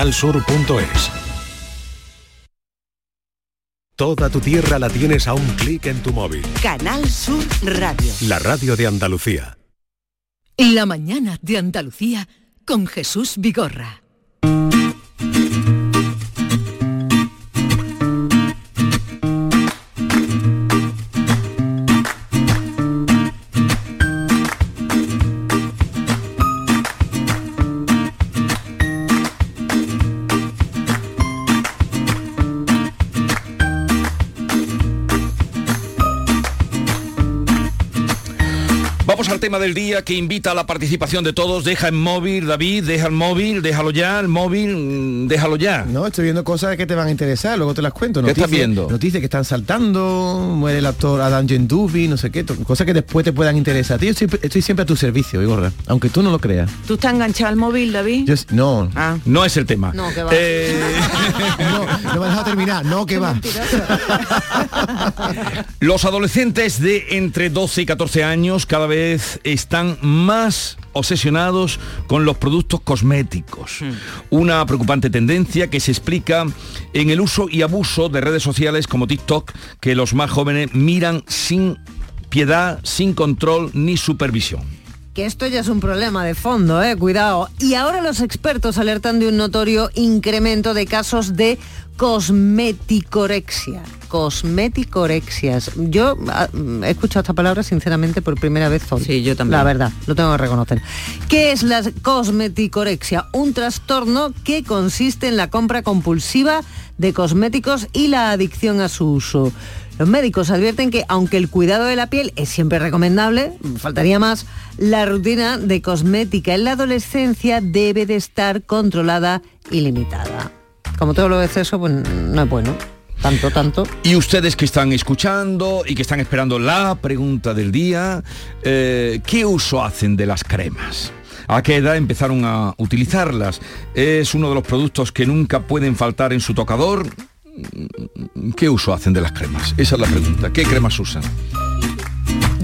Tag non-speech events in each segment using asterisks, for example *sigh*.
Alsur.es Toda tu tierra la tienes a un clic en tu móvil. Canal Sur Radio. La radio de Andalucía. La mañana de Andalucía con Jesús Vigorra. Tema del día que invita a la participación de todos. Deja el móvil, David, deja el móvil, déjalo ya, el móvil, mm, déjalo ya. No, estoy viendo cosas que te van a interesar, luego te las cuento. ¿Qué Noticias, estás viendo? Noticias que están saltando, muere el actor Adam Gendubi, no sé qué, cosas que después te puedan interesar. Tío, estoy, estoy siempre a tu servicio, Igorra, aunque tú no lo creas. ¿Tú estás enganchado al móvil, David? Yo, no, Ah. No es el tema. No, que va. Eh, *laughs* no, no me has terminar, no, que va. *laughs* Los adolescentes de entre 12 y 14 años cada vez están más obsesionados con los productos cosméticos. Una preocupante tendencia que se explica en el uso y abuso de redes sociales como TikTok que los más jóvenes miran sin piedad, sin control ni supervisión. Que esto ya es un problema de fondo, eh, cuidado. Y ahora los expertos alertan de un notorio incremento de casos de cosmeticorexia. Cosmeticorexias. Yo ah, mm, he escuchado esta palabra sinceramente por primera vez hoy. Sí, yo también. La verdad, lo tengo que reconocer. ¿Qué es la cosmeticorexia? Un trastorno que consiste en la compra compulsiva de cosméticos y la adicción a su uso. Los médicos advierten que aunque el cuidado de la piel es siempre recomendable, faltaría más, la rutina de cosmética en la adolescencia debe de estar controlada y limitada. Como todo lo exceso, pues no es bueno. Tanto, tanto. Y ustedes que están escuchando y que están esperando la pregunta del día, eh, ¿qué uso hacen de las cremas? ¿A qué edad empezaron a utilizarlas? ¿Es uno de los productos que nunca pueden faltar en su tocador? ¿Qué uso hacen de las cremas? Esa es la pregunta. ¿Qué cremas usan?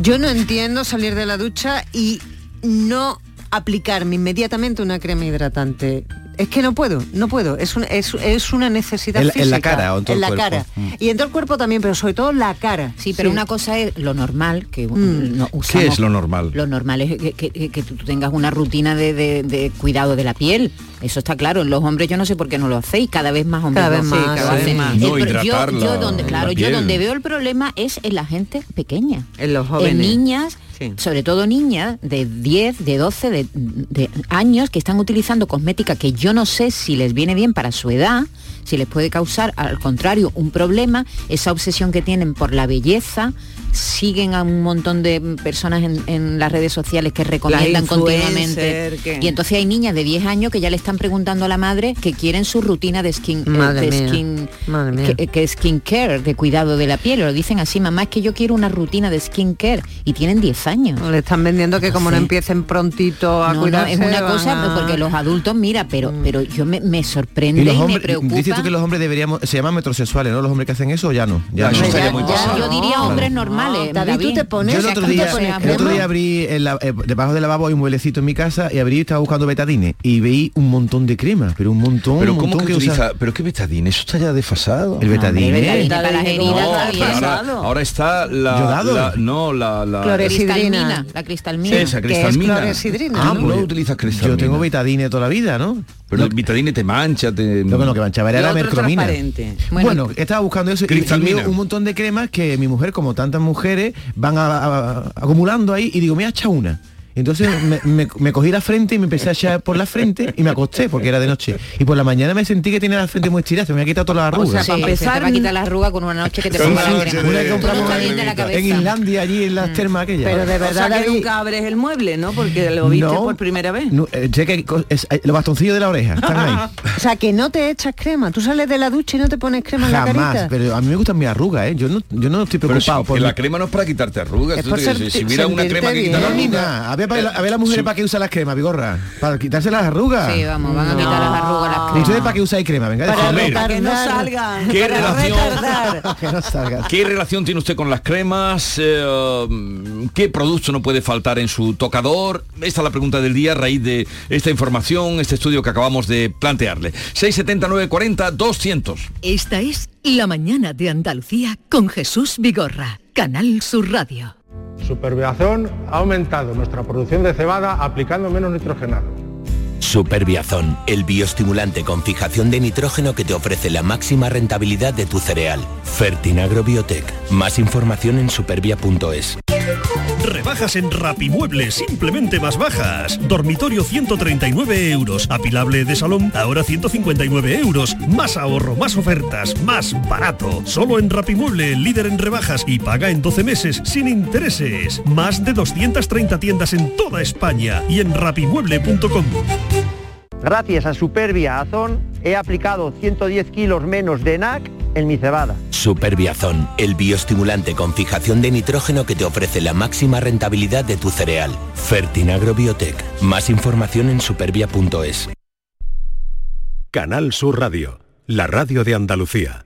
Yo no entiendo salir de la ducha y no aplicarme inmediatamente una crema hidratante. Es que no puedo, no puedo. Es, un- es, es una necesidad En la- en la física. cara o en todo el la cuerpo. cara. Mm. Y en todo el cuerpo también, pero sobre todo la cara. Sí, pero una cosa es lo normal, que Mm. no usamos- ¿Qué es lo normal? Lo normal es que, que- que tú tengas una rutina de, de- de cuidado de la piel. Eso está claro. En los hombres yo no sé por qué no lo hacéis. Cada vez más hombres Cada vez más, sí. hacen. más. El No, yo, yo donde, la claro, yo piel. donde veo el problema es en la gente pequeña. En los En jóvenes. niñas, Sobre todo niñas de 10, de 12, de, de años que están utilizando cosmética que yo no sé si les viene bien para su edad, si les puede causar, al contrario, un problema, esa obsesión que tienen por la belleza, siguen a un montón de personas en, en las redes sociales que recomiendan continuamente. Y entonces hay niñas de 10 años que ya le están preguntando a la madre que quieren su rutina de skin, eh, Madre de mía, skin madre mía. que, que skin care, de cuidado de la piel. Lo dicen así, mamá, es que yo quiero una rutina de skin care y tienen 10 años. Le están vendiendo que como no empiecen prontito a No, no, es una cosa a- porque los adultos, mira, pero, pero yo me, me sorprende Y me preocupa. dices tú que los hombres deberíamos, se llaman metrosexuales, ¿no? Los hombres que hacen eso ya no. Ya no. Ya- muy ya, yo diría hombres normales. David, tú te pones- Yo el otro ¿tú te día, el otro día abrí la- eh, debajo del lavabo hay un mueblecito en mi casa y abrí y estaba buscando betadine y veí un montón de crema, pero un montón, ¿Pero un cómo que usa- utiliza? ¿Pero qué betadine? Eso está ya desfasado. El betadine. Hombre, betadine Betadine, para las heridas no, está No, bien. pero ahora, ahora está la, ¿Yodado? la- no la, la la cristalmina. esa es cristalmina. Ah, ¿no? no utilizas cristalmina. Yo tengo betadine toda la vida, ¿no? Pero el betadine te mancha, te... Lo que no, que manchaba era la mercromina. Bueno, Bueno, estaba buscando eso y- un montón de cremas que mi mujer, como tantas mujeres, van a- a- a- acumulando ahí y digo, me ha echado una. Entonces me, me- me cogí la frente y me empecé a echar por la frente y me acosté porque era de noche. Y por la mañana me sentí que tenía la frente muy estirada, se me ha quitado todas las O sea, arrugas. Sí, para se te empezar, va a quitar la arruga con una noche que te ponga la crema. de- que compramos en. Islandia, allí en las termas aquellas. Pero de O verdad, sea, que David, nunca abres el mueble, ¿no? Porque lo viste No, por primera vez. no, eh, sé que es- eh, los bastoncillos de la oreja están ahí. *laughs* o sea, que no te echas crema. Tú sales de la ducha y no te pones crema en la Jamás, carita. pero a mí me gustan mis arrugas, ¿eh? Yo no, yo no estoy Pero si- preocupado por que mi- la crema no es para quitarte arrugas. Es tú por te- ser- si, hubiera una crema que bien. quita Ver, a ver las mujeres para qué usan las cremas, Vigorra. Para quitarse las arrugas. Sí, vamos, van a quitar las arrugas, las ¿Y cremas. ustedes para qué usáis crema? Venga, Para que no salgan. ¿Qué Para relación? retardar. que no salga. *laughs* ¿Qué relación tiene usted con las cremas? Eh, ¿Qué producto no puede faltar en su tocador? Esta es la pregunta del día a raíz de esta información, este estudio que acabamos de plantearle. 679 40 200. Esta es La mañana de Andalucía con Jesús Vigorra, Canal Sur Radio. Superbiazón ha aumentado nuestra producción de cebada aplicando menos nitrogenado. Superbiazón, el bioestimulante con fijación de nitrógeno que te ofrece la máxima rentabilidad de tu cereal. Fertinagro Biotech. Más información en supervia.es. Rebajas en Rapimueble, simplemente más bajas. Dormitorio 139 euros. Apilable de salón, ahora 159 euros. Más ahorro, más ofertas, más barato. Solo en Rapimueble, líder en rebajas y paga en 12 meses sin intereses. Más de 230 tiendas en toda España y en rapimueble.com. Gracias a Superbia Azón he aplicado 110 kilos menos de NAC en mi cebada. Superbiazón, el bioestimulante con fijación de nitrógeno que te ofrece la máxima rentabilidad de tu cereal. Fertinagro Biotech. Más información en supervia.es. Canal Sur Radio, la radio de Andalucía.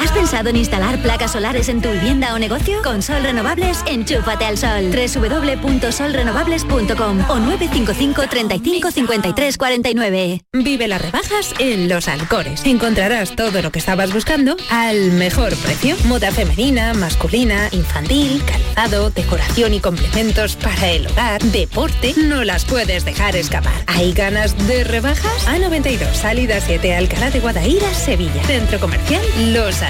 ¿Has pensado en instalar placas solares en tu vivienda o negocio? Con Sol Renovables, enchúfate al sol. www.solrenovables.com o 955 35 53 49. Vive las rebajas en Los Alcores. Encontrarás todo lo que estabas buscando al mejor precio. Moda femenina, masculina, infantil, calzado, decoración y complementos para el hogar, deporte. No las puedes dejar escapar. ¿Hay ganas de rebajas? A92, salida 7, Alcalá de Guadaira, Sevilla. Centro Comercial Los Alcores.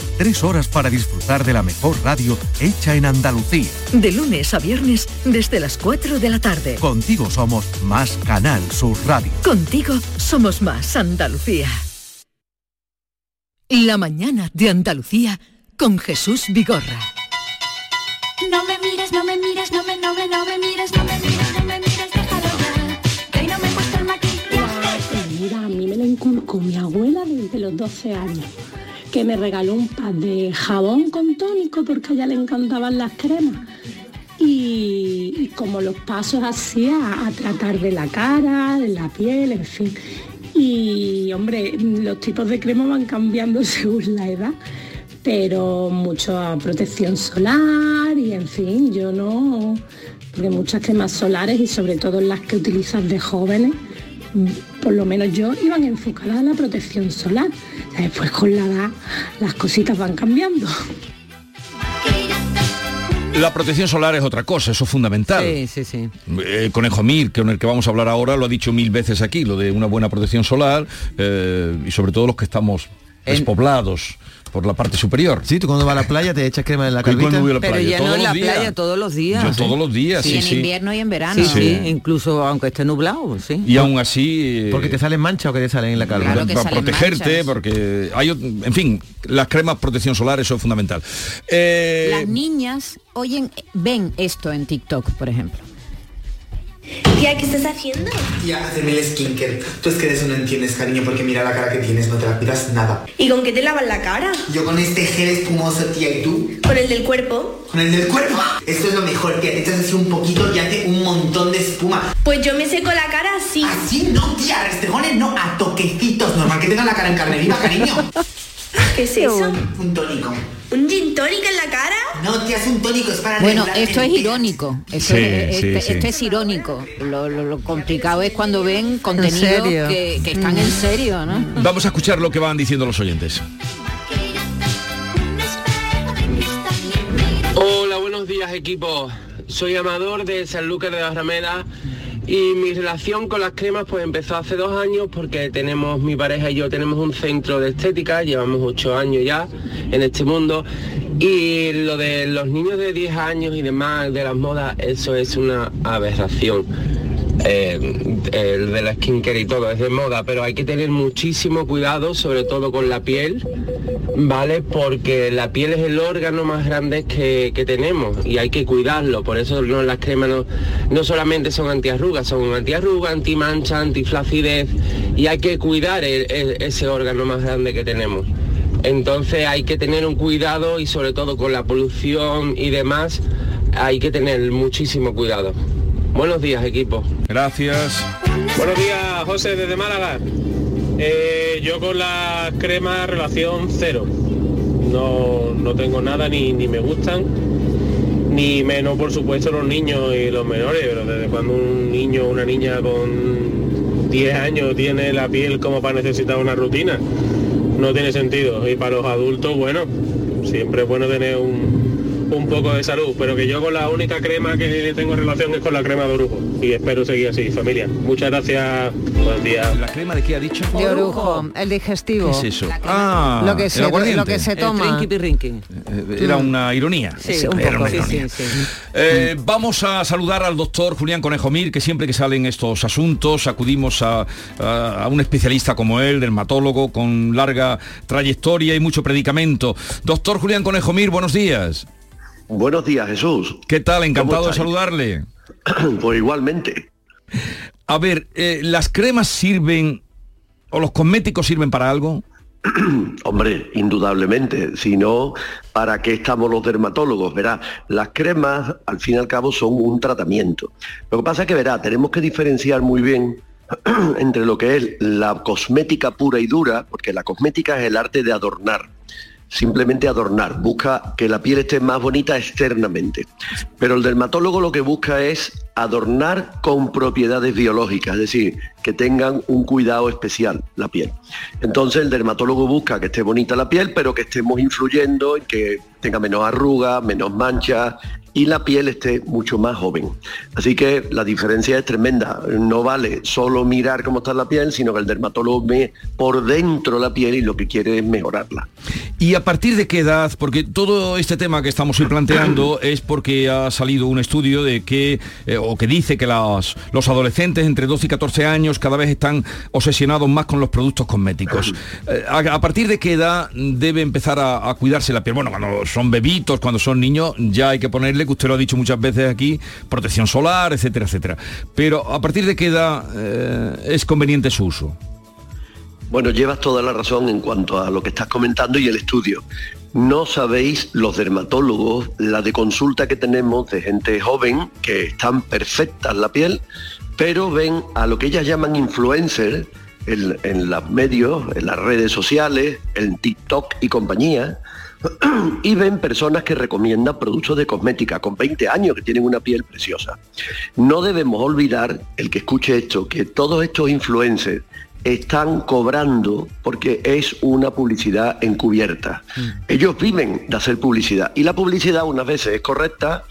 Tres horas para disfrutar de la mejor radio hecha en Andalucía. De lunes a viernes desde las 4 de la tarde. Contigo somos más Canal Sur Radio. Contigo somos más Andalucía. La mañana de Andalucía con Jesús Vigorra. No me mires, no me mires, no me, no me, no me mires, no me mires, no me mires, déjalo ya. Que hoy no me he puesto el maquillaje. Mira, a mí me lo inculcó mi abuela desde los 12 años, que me regaló un pack de jabón con tónico porque a ella le encantaban las cremas. Y, como los pasos así a, a tratar de la cara, de la piel, en fin. Y hombre, los tipos de crema van cambiando *laughs* según la edad, pero mucha protección solar y en fin, yo no, porque muchas cremas solares y sobre todo las que utilizas de jóvenes, por lo menos yo, iban enfocadas a la protección solar. Después con la edad las cositas van cambiando. La protección solar es otra cosa, eso es fundamental. Sí, sí, sí. Eh, Conejo Mir, con el que vamos a hablar ahora, lo ha dicho mil veces aquí, lo de una buena protección solar eh, y sobre todo los que estamos despoblados por la parte superior. Sí, tú cuando vas a la playa te echas crema en la ¿Y cuándo calvita. voy a la Pero ya no en la los días. playa todos los días. Yo todos los días, sí, en sí. invierno y en verano. Sí, sí, Sí. incluso aunque esté nublado, sí. Y aún así... eh, Porque te salen manchas o que te salen en la calva. Claro para protegerte, manchas. porque hay, en fin, las cremas protección solar, eso es fundamental. Eh, Las niñas oyen, ven esto en TikTok, por ejemplo. Tía, ¿qué estás haciendo? Ya, hacerme el skincare. Tú es que de eso no entiendes, cariño, porque mira la cara que tienes, no te la cuidas nada. ¿Y con qué te lavas la cara? Yo con este gel espumoso, tía, ¿y tú? ¿Con el del cuerpo? Con el del cuerpo. Esto es lo mejor, tía. Te echas así un poquito y hace un montón de espuma. Pues yo me seco la cara así. Así no, tía, a restregones no, a toquecitos. Normal que tenga la cara en carne viva, cariño. *laughs* ¿Qué es eso? Un tónico. ¿Un gin tónico en la cara? No, te hace un tónico, es para Bueno, esto es irónico. Esto, Sí, es, sí, este- sí. esto es irónico. Lo, lo- lo complicado es cuando ven contenidos que, que están en serio, ¿no? Vamos a escuchar lo que van diciendo los oyentes. Días equipo. Soy Amador de San Lucas de Barrameda y mi relación con las cremas pues empezó hace dos años porque tenemos, mi pareja y yo tenemos un centro de estética, llevamos ocho años ya en este mundo y lo de los niños de 10 años y demás, de las modas, eso es una aberración. Eh, el de la skincare y todo es de moda, pero hay que tener muchísimo cuidado, sobre todo con la piel, ¿vale? Porque la piel es el órgano más grande que, tenemos y hay que cuidarlo. Por eso no, las cremas no, no solamente son antiarrugas, son antiarrugas, antimancha, antiflacidez y hay que cuidar ese órgano más grande que tenemos. Entonces hay que tener un cuidado y sobre todo con la polución y demás, hay que tener muchísimo cuidado. Buenos días equipo. Gracias. Buenos días, José, desde Málaga. Eh, yo con la crema relación cero. No, no tengo nada, ni, ni me gustan, ni menos, por supuesto, los niños y los menores. Pero desde cuando un niño o una niña con 10 años tiene la piel como para necesitar una rutina, no tiene sentido. Y para los adultos, bueno, siempre es bueno tener un, un poco de salud, pero que yo con la única crema que tengo relación es con la crema de orujo. Y espero seguir así, familia. Muchas gracias. Buenos días. ¿La crema de qué ha dicho? De orujo, el digestivo. ¿Qué es eso? Ah, lo que se, lo que se toma. Eh, Era una ironía. Sí, un Era poco, una ironía. sí, sí. Eh, vamos a saludar al doctor Julián Conejomir, que siempre que salen estos asuntos acudimos a, a- a un especialista como él, dermatólogo, con larga trayectoria y mucho predicamento. Doctor Julián Conejomir, buenos días. Buenos días, Jesús. ¿Qué tal? Encantado de saludarle. *clears throat* Pues igualmente. A ver, eh, ¿las cremas sirven o los cosméticos sirven para algo? *clears throat* Hombre, indudablemente, si no, ¿para qué estamos los dermatólogos? Verá, las cremas al fin y al cabo son un tratamiento. Lo que pasa es que, verá, tenemos que diferenciar muy bien *clears throat* entre lo que es la cosmética pura y dura, porque la cosmética es el arte de adornar, simplemente adornar, busca que la piel esté más bonita externamente. Pero el dermatólogo lo que busca es adornar con propiedades biológicas, es decir, que tengan un cuidado especial la piel. Entonces el dermatólogo busca que esté bonita la piel, pero que estemos influyendo en que tenga menos arrugas, menos manchas y la piel esté mucho más joven. Así que la diferencia es tremenda. No vale solo mirar cómo está la piel, sino que el dermatólogo ve por dentro la piel y lo que quiere es mejorarla. ¿Y a partir de qué edad? Porque todo este tema que estamos hoy planteando *clears throat* es porque ha salido un estudio de que, eh, o que dice que las- los adolescentes entre 12 y 14 años cada vez están obsesionados más con los productos cosméticos. *laughs* Eh, a, a partir de qué edad debe empezar a, a cuidarse la piel? Bueno, cuando son bebitos, cuando son niños, ya hay que ponerle, que usted lo ha dicho muchas veces aquí, protección solar, etcétera, etcétera. Pero a partir de qué edad eh, es conveniente su uso? Bueno, llevas toda la razón en cuanto a lo que estás comentando y el estudio. No sabéis los dermatólogos la de consulta que tenemos de gente joven que están perfectas la piel, pero ven a lo que ellas llaman influencers en, en los medios, en las redes sociales, en TikTok y compañía, *clears throat* y ven personas que recomiendan productos de cosmética con 20 años que tienen una piel preciosa. No debemos olvidar, el que escuche esto, que todos estos influencers están cobrando porque es una publicidad encubierta. Ellos viven de hacer publicidad y la publicidad unas veces es correcta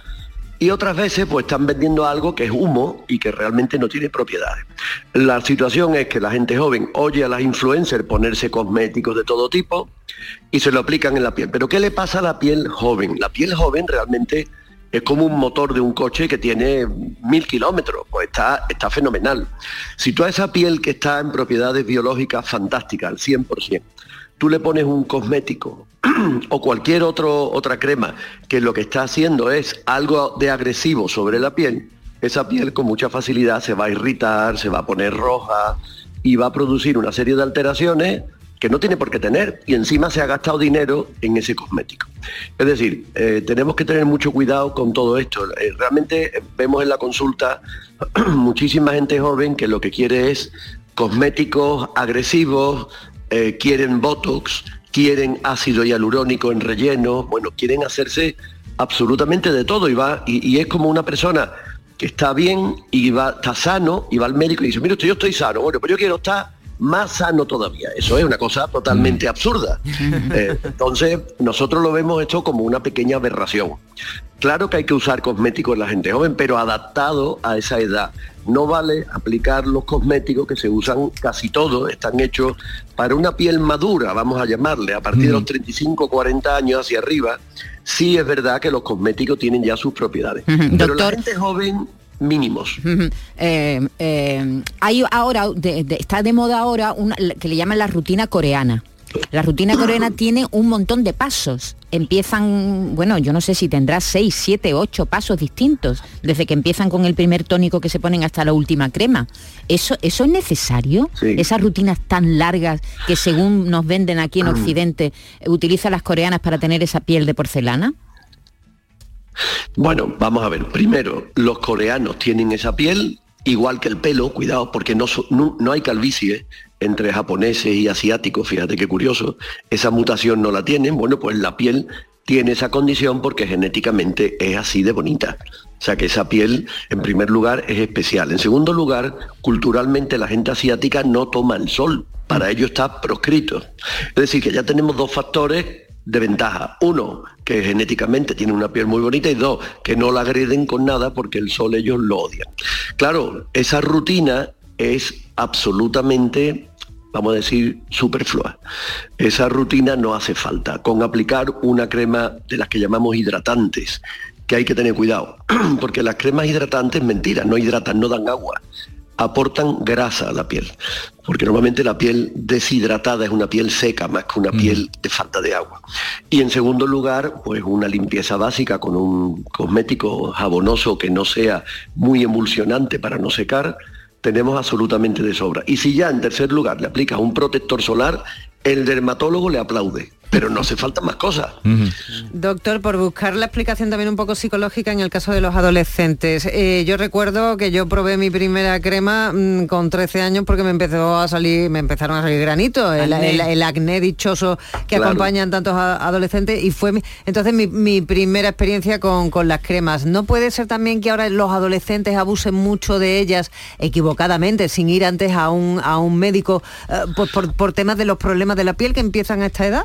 y otras veces pues están vendiendo algo que es humo y que realmente no tiene propiedades. La situación es que la gente joven oye a las influencers ponerse cosméticos de todo tipo y se lo aplican en la piel. Pero ¿qué le pasa a la piel joven? La piel joven realmente es como un motor de un coche que tiene mil kilómetros, pues está, está fenomenal. Si tú a esa piel que está en propiedades biológicas fantásticas, al 100%, tú le pones un cosmético *clears throat* o cualquier otro, otra crema que lo que está haciendo es algo de agresivo sobre la piel, esa piel con mucha facilidad se va a irritar, se va a poner roja y va a producir una serie de alteraciones que no tiene por qué tener y encima se ha gastado dinero en ese cosmético. Es decir, eh, tenemos que tener mucho cuidado con todo esto. Eh, realmente eh, vemos en la consulta *clears throat* muchísima gente joven que lo que quiere es cosméticos agresivos, quieren Botox quieren ácido hialurónico en relleno, bueno, quieren hacerse absolutamente de todo y va, y, es como una persona que está bien y va, está sano y va al médico y dice, mira, yo estoy sano, bueno, pero yo quiero estar más sano todavía. Eso es una cosa totalmente absurda. *laughs* Eh, entonces, nosotros lo vemos esto como una pequeña aberración. Claro que hay que usar cosméticos en la gente joven, pero adaptado a esa edad. No vale aplicar los cosméticos que se usan casi todos, están hechos para una piel madura, vamos a llamarle, a partir de los 35, 40 años hacia arriba. Sí es verdad que los cosméticos tienen ya sus propiedades. *laughs* Pero la gente joven, mínimos. Eh, eh, hay ahora, de- de- está de moda ahora una que le llaman la rutina coreana. La rutina coreana *coughs* tiene un montón de pasos. Empiezan, bueno, yo no sé si tendrá seis, siete, ocho pasos distintos, desde que empiezan con el primer tónico que se ponen hasta la última crema. ¿Eso, eso es necesario? Esas rutinas tan largas que según nos venden aquí en *coughs* Occidente, utilizan las coreanas para tener esa piel de porcelana. Bueno, vamos a ver. Primero, los coreanos tienen esa piel igual que el pelo, cuidado, porque no, hay calvicie entre japoneses y asiáticos, fíjate qué curioso. Esa mutación no la tienen. Bueno, pues la piel tiene esa condición porque genéticamente es así de bonita. O sea que esa piel, en primer lugar, es especial. En segundo lugar, culturalmente la gente asiática no toma el sol. Para ello está proscrito. Es decir, que ya tenemos dos factores de ventaja. Uno, que genéticamente tiene una piel muy bonita y dos, que no la agreden con nada porque el sol ellos lo odian. Claro, esa rutina es absolutamente, vamos a decir, superflua. Esa rutina no hace falta. Con aplicar una crema de las que llamamos hidratantes, que hay que tener cuidado, *clears throat* porque las cremas hidratantes, mentira, no hidratan, no dan agua aportan grasa a la piel, porque normalmente la piel deshidratada es una piel seca más que una piel de falta de agua. Y en segundo lugar, pues una limpieza básica con un cosmético jabonoso que no sea muy emulsionante para no secar, tenemos absolutamente de sobra. Y si ya en tercer lugar le aplicas un protector solar, el dermatólogo le aplaude, pero no hace falta más cosas. Doctor, por buscar la explicación también un poco psicológica en el caso de los adolescentes. Eh, yo recuerdo que yo probé mi primera crema mm, con 13 años porque me empezó a salir, me empezaron a salir granitos, el, Acné. el- el acné dichoso que Claro. acompañan tantos a- adolescentes y fue mi- entonces mi, mi primera experiencia con, con las cremas. ¿No puede ser también que ahora los adolescentes abusen mucho de ellas equivocadamente, sin ir antes a un, a un médico eh, por, por- por temas de los problemas de la piel que empiezan a esta edad?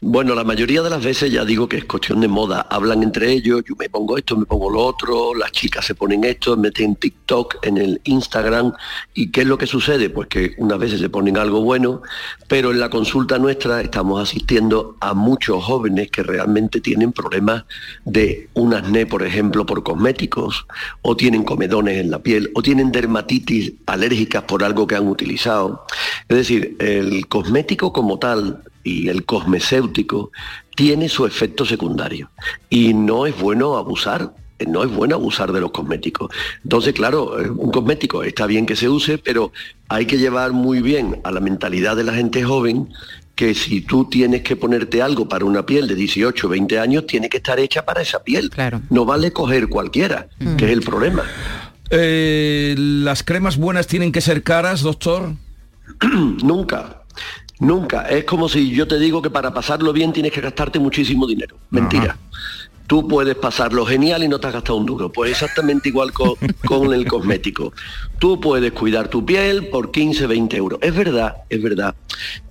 Bueno, la mayoría de las veces ya digo que es cuestión de moda. Hablan entre ellos, yo me pongo esto, me pongo lo otro, las chicas se ponen esto, meten TikTok en el Instagram. ¿Y qué es lo que sucede? Pues que unas veces se ponen algo bueno, pero en la consulta nuestra estamos asistiendo a muchos jóvenes que realmente tienen problemas de un acné, por ejemplo, por cosméticos, o tienen comedones en la piel, o tienen dermatitis alérgicas por algo que han utilizado. Es decir, el cosmético como tal y el cosmecéutico tiene su efecto secundario y no es bueno abusar no es bueno abusar de los cosméticos. Entonces, claro, eh, un cosmético está bien que se use, pero hay que llevar muy bien a la mentalidad de la gente joven que si tú tienes que ponerte algo para una piel de 18, 20 años, tiene que estar hecha para esa piel. No vale coger cualquiera, que es el problema. Eh, ¿Las cremas buenas tienen que ser caras, doctor? *clears throat* Nunca. Nunca. Es como si yo te digo que para pasarlo bien tienes que gastarte muchísimo dinero. Mentira. Tú puedes pasarlo genial y no te has gastado un duro. Pues exactamente igual co- *laughs* con, el cosmético. Tú puedes cuidar tu piel por 15, 20 euros. Es verdad, es verdad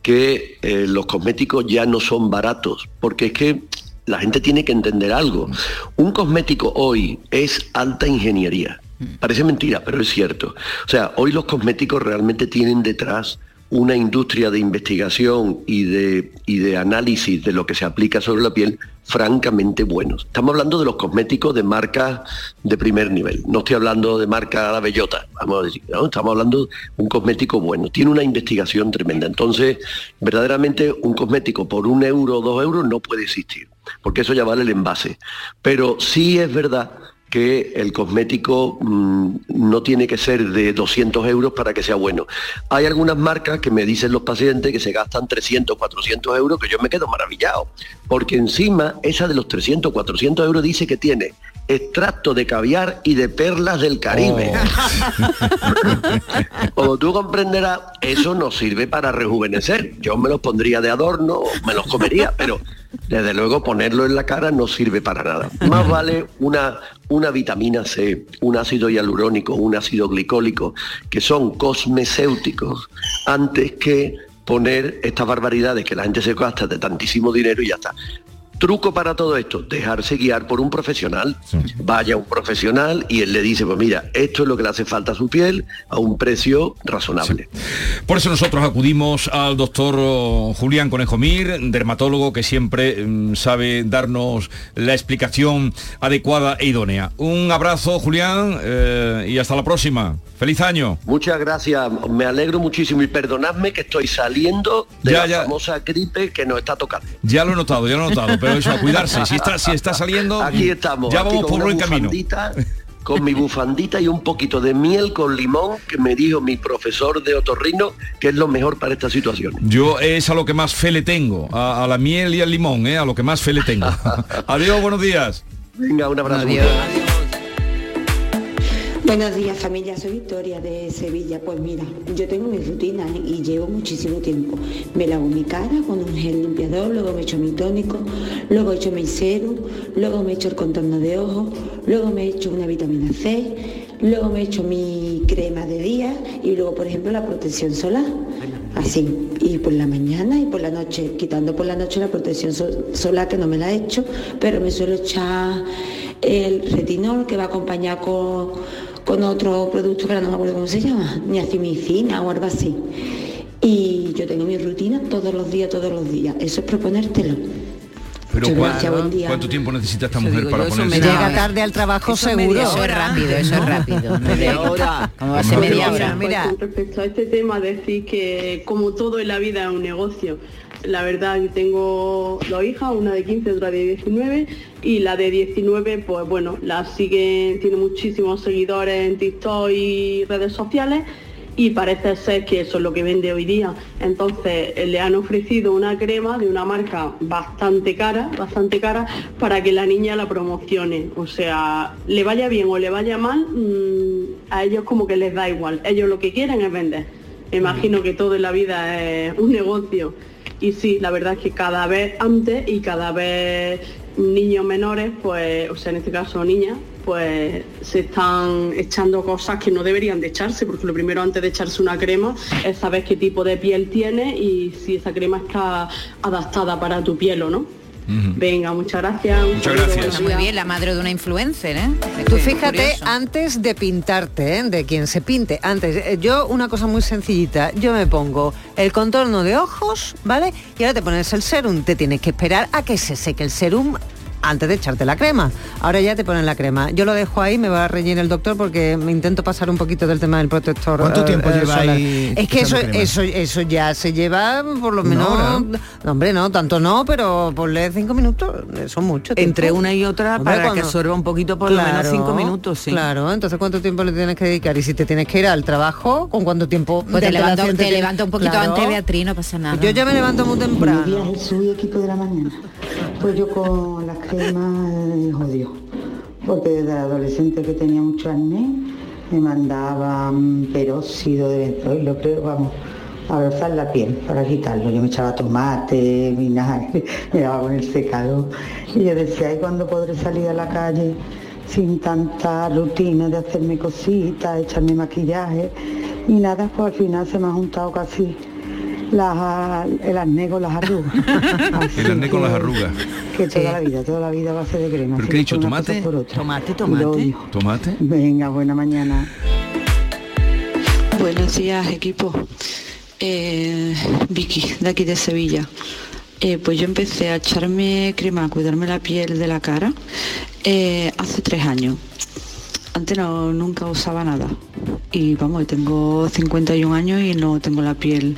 que eh, los cosméticos ya no son baratos, porque es que la gente tiene que entender algo. Un cosmético hoy es alta ingeniería. Parece mentira, pero es cierto. O sea, hoy los cosméticos realmente tienen detrás una industria de investigación y de, y de análisis de lo que se aplica sobre la piel francamente buenos. Estamos hablando de los cosméticos de marcas de primer nivel. No estoy hablando de marca La Bellota, vamos a decir. ¿no? Estamos hablando de un cosmético bueno. Tiene una investigación tremenda. Entonces, verdaderamente un cosmético por un euro o dos euros no puede existir, porque eso ya vale el envase. Pero sí es verdad que el cosmético mm, no tiene que ser de 200 euros para que sea bueno. Hay algunas marcas que me dicen los pacientes que se gastan 300, 400 euros, que yo me quedo maravillado, porque encima esa de los 300, 400 euros dice que tiene extracto de caviar y de perlas del Caribe. *laughs* Como tú comprenderás, eso no sirve para rejuvenecer. Yo me los pondría de adorno, me los comería, pero desde luego ponerlo en la cara no sirve para nada. Más vale una, una vitamina C, un ácido hialurónico, un ácido glicólico, que son cosmecéuticos, antes que poner estas barbaridades que la gente se gasta de tantísimo dinero y ya está. Truco para todo esto, dejarse guiar por un profesional. Vaya un profesional y él le dice, pues mira, esto es lo que le hace falta a su piel a un precio razonable. Por eso nosotros acudimos al doctor oh, Julián Conejo Mir, dermatólogo que siempre mm, sabe darnos la explicación adecuada e idónea. Un abrazo, Julián, eh, y hasta la próxima. Feliz año. Muchas gracias, me alegro muchísimo y perdonadme que estoy saliendo de Ya, la ya. famosa gripe que nos está tocando. Ya lo he notado, ya lo he notado, pero *laughs* eso, a cuidarse. Si está, si está saliendo, Aquí estamos. ya aquí vamos por buen camino. Con mi bufandita y un poquito de miel con limón que me dijo mi profesor de otorrino que es lo mejor para esta situación. Yo es a lo que más fe le tengo, a, a la miel y al limón, ¿eh? a lo que más fe le tengo. *laughs* Adiós, buenos días. Venga, un abrazo. Buenos días familia, soy Victoria de Sevilla. Pues mira, yo tengo mi rutina ¿eh? y llevo muchísimo tiempo. Me lavo mi cara con un gel limpiador, luego me echo mi tónico, luego echo mi serum, luego me echo el contorno de ojos, luego me echo una vitamina C, luego me echo mi crema de día y luego por ejemplo la protección solar. Así, y por la mañana y por la noche, quitando por la noche la protección so- solar que no me la he hecho, pero me suelo echar el retinol que va acompañado con, con otro producto que ahora no me acuerdo cómo se llama, niacimicina o algo así. Y yo tengo mi rutina todos los días, todos los días. Eso es proponértelo. Pero ¿cuánto, gracias, buen día. ¿cuánto tiempo necesita esta mujer digo para ponerse? me Llega tarde al trabajo Eso es seguro. media hora. Eso es rápido, eso es rápido. Media hora. ¿Cómo va a ser media hora? Pues Mira. con respecto a este tema, decir que como todo en la vida es un negocio. La verdad, yo tengo dos hijas, una de 15, otra de 19, y la de 19, pues bueno, la sigue, tiene muchísimos seguidores en TikTok y redes sociales, y parece ser que eso es lo que vende hoy día. Entonces eh, le han ofrecido una crema de una marca bastante cara, bastante cara, para que la niña la promocione. O sea, le vaya bien o le vaya mal, mm, a ellos como que les da igual. Ellos lo que quieren es vender. Imagino que todo en la vida es un negocio. Y sí, la verdad es que cada vez antes y cada vez niños menores, pues, o sea, en este caso niñas, pues se están echando cosas que no deberían de echarse, porque lo primero antes de echarse una crema es saber qué tipo de piel tiene y si esa crema está adaptada para tu piel o no. Venga, muchas gracias. buenos Está muy bien, la madre de una influencer, ¿eh? Es Tú fíjate curioso. antes de pintarte, ¿eh? de quien se pinte. Antes, eh, yo una cosa muy sencillita, yo me pongo el contorno de ojos, ¿vale? Y ahora te pones el serum, te tienes que esperar a que se seque el serum antes de echarte la crema. Ahora ya te ponen la crema. Yo lo dejo ahí, me va a reñir el doctor porque me intento pasar un poquito del tema del protector. ¿Cuánto eh, tiempo eh, lleva ahí Es que eso, crema? eso, eso ya se lleva por lo menos. No, hombre, no, tanto no, pero ponle cinco minutos, es mucho. Entre tiempo. una y otra Hombre, para que absorba un poquito por lo menos cinco minutos, sí. Claro, entonces ¿cuánto tiempo le tienes que dedicar? Y si te tienes que ir al trabajo, ¿con cuánto tiempo? Pues de te levanto, te tienes? levanto un poquito Claro. antes, Beatriz, no pasa nada. Yo ya me levanto muy temprano. Jesús y equipo de la mañana. Pues yo con las cremas jodió. Porque desde adolescente que tenía mucho acné, me mandaban peróxido de benzoilo, creo, vamos, a rozar la piel para quitarlo. Yo me echaba tomate, vinagre, *laughs* me daba con el secador. Y yo decía, ¿y cuándo podré salir a la calle sin tanta rutina de hacerme cositas, echarme maquillaje? Y nada, pues al final se me ha juntado casi las, el acné con las arrugas. *laughs* Así El acné con que- las arrugas. Que toda la vida, toda la vida va a ser de crema. ¿Pero qué he dicho, tomate? Tomate, tomate. ¿Tomate? Venga, buena mañana. Buenos días, equipo. Eh, Vicky, de aquí de Sevilla. Eh, pues yo empecé a echarme crema, a cuidarme la piel de la cara eh, hace tres años. Antes no, nunca usaba nada. Y vamos, tengo 51 años y no tengo la piel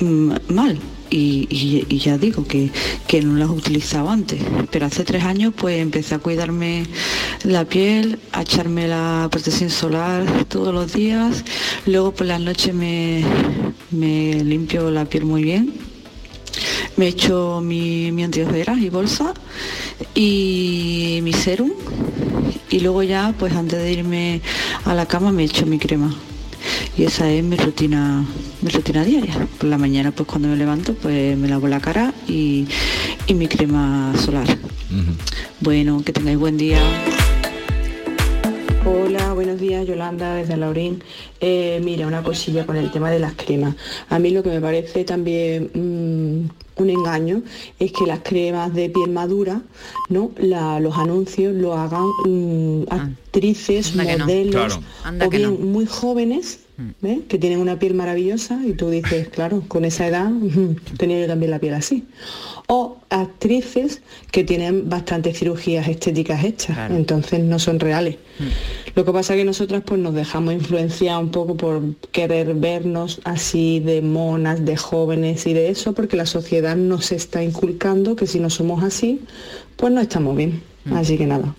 mm, mal. Y, ya digo que, que no las utilizaba antes. Pero hace tres años pues empecé a cuidarme la piel, a echarme la protección solar todos los días. Luego por las noches me, me limpio la piel muy bien. Me echo mi, mi y bolsa y mi serum y luego ya pues antes de irme a la cama me echo mi crema. Y esa es mi rutina, mi rutina diaria. Por la mañana pues cuando me levanto pues me lavo la cara y, y mi crema solar. Bueno, que tengáis buen día. Hola, buenos días, Yolanda desde Laurín. Eh, mira, una cosilla con el tema de las cremas. A mí lo que me parece también mm, un engaño es que las cremas de piel madura, ¿no? La- los anuncios lo hagan mm, actrices, Anda que no. modelos Claro. O bien no. muy jóvenes. ¿ves? que tienen una piel maravillosa y tú dices, claro, con esa edad *laughs* tenía yo también la piel así. O actrices que tienen bastantes cirugías estéticas hechas, entonces no son reales. Lo que pasa es que nosotras pues nos dejamos influenciar un poco por querer vernos así de monas, de jóvenes y de eso, porque la sociedad nos está inculcando que si no somos así, pues no estamos bien. Así que nada,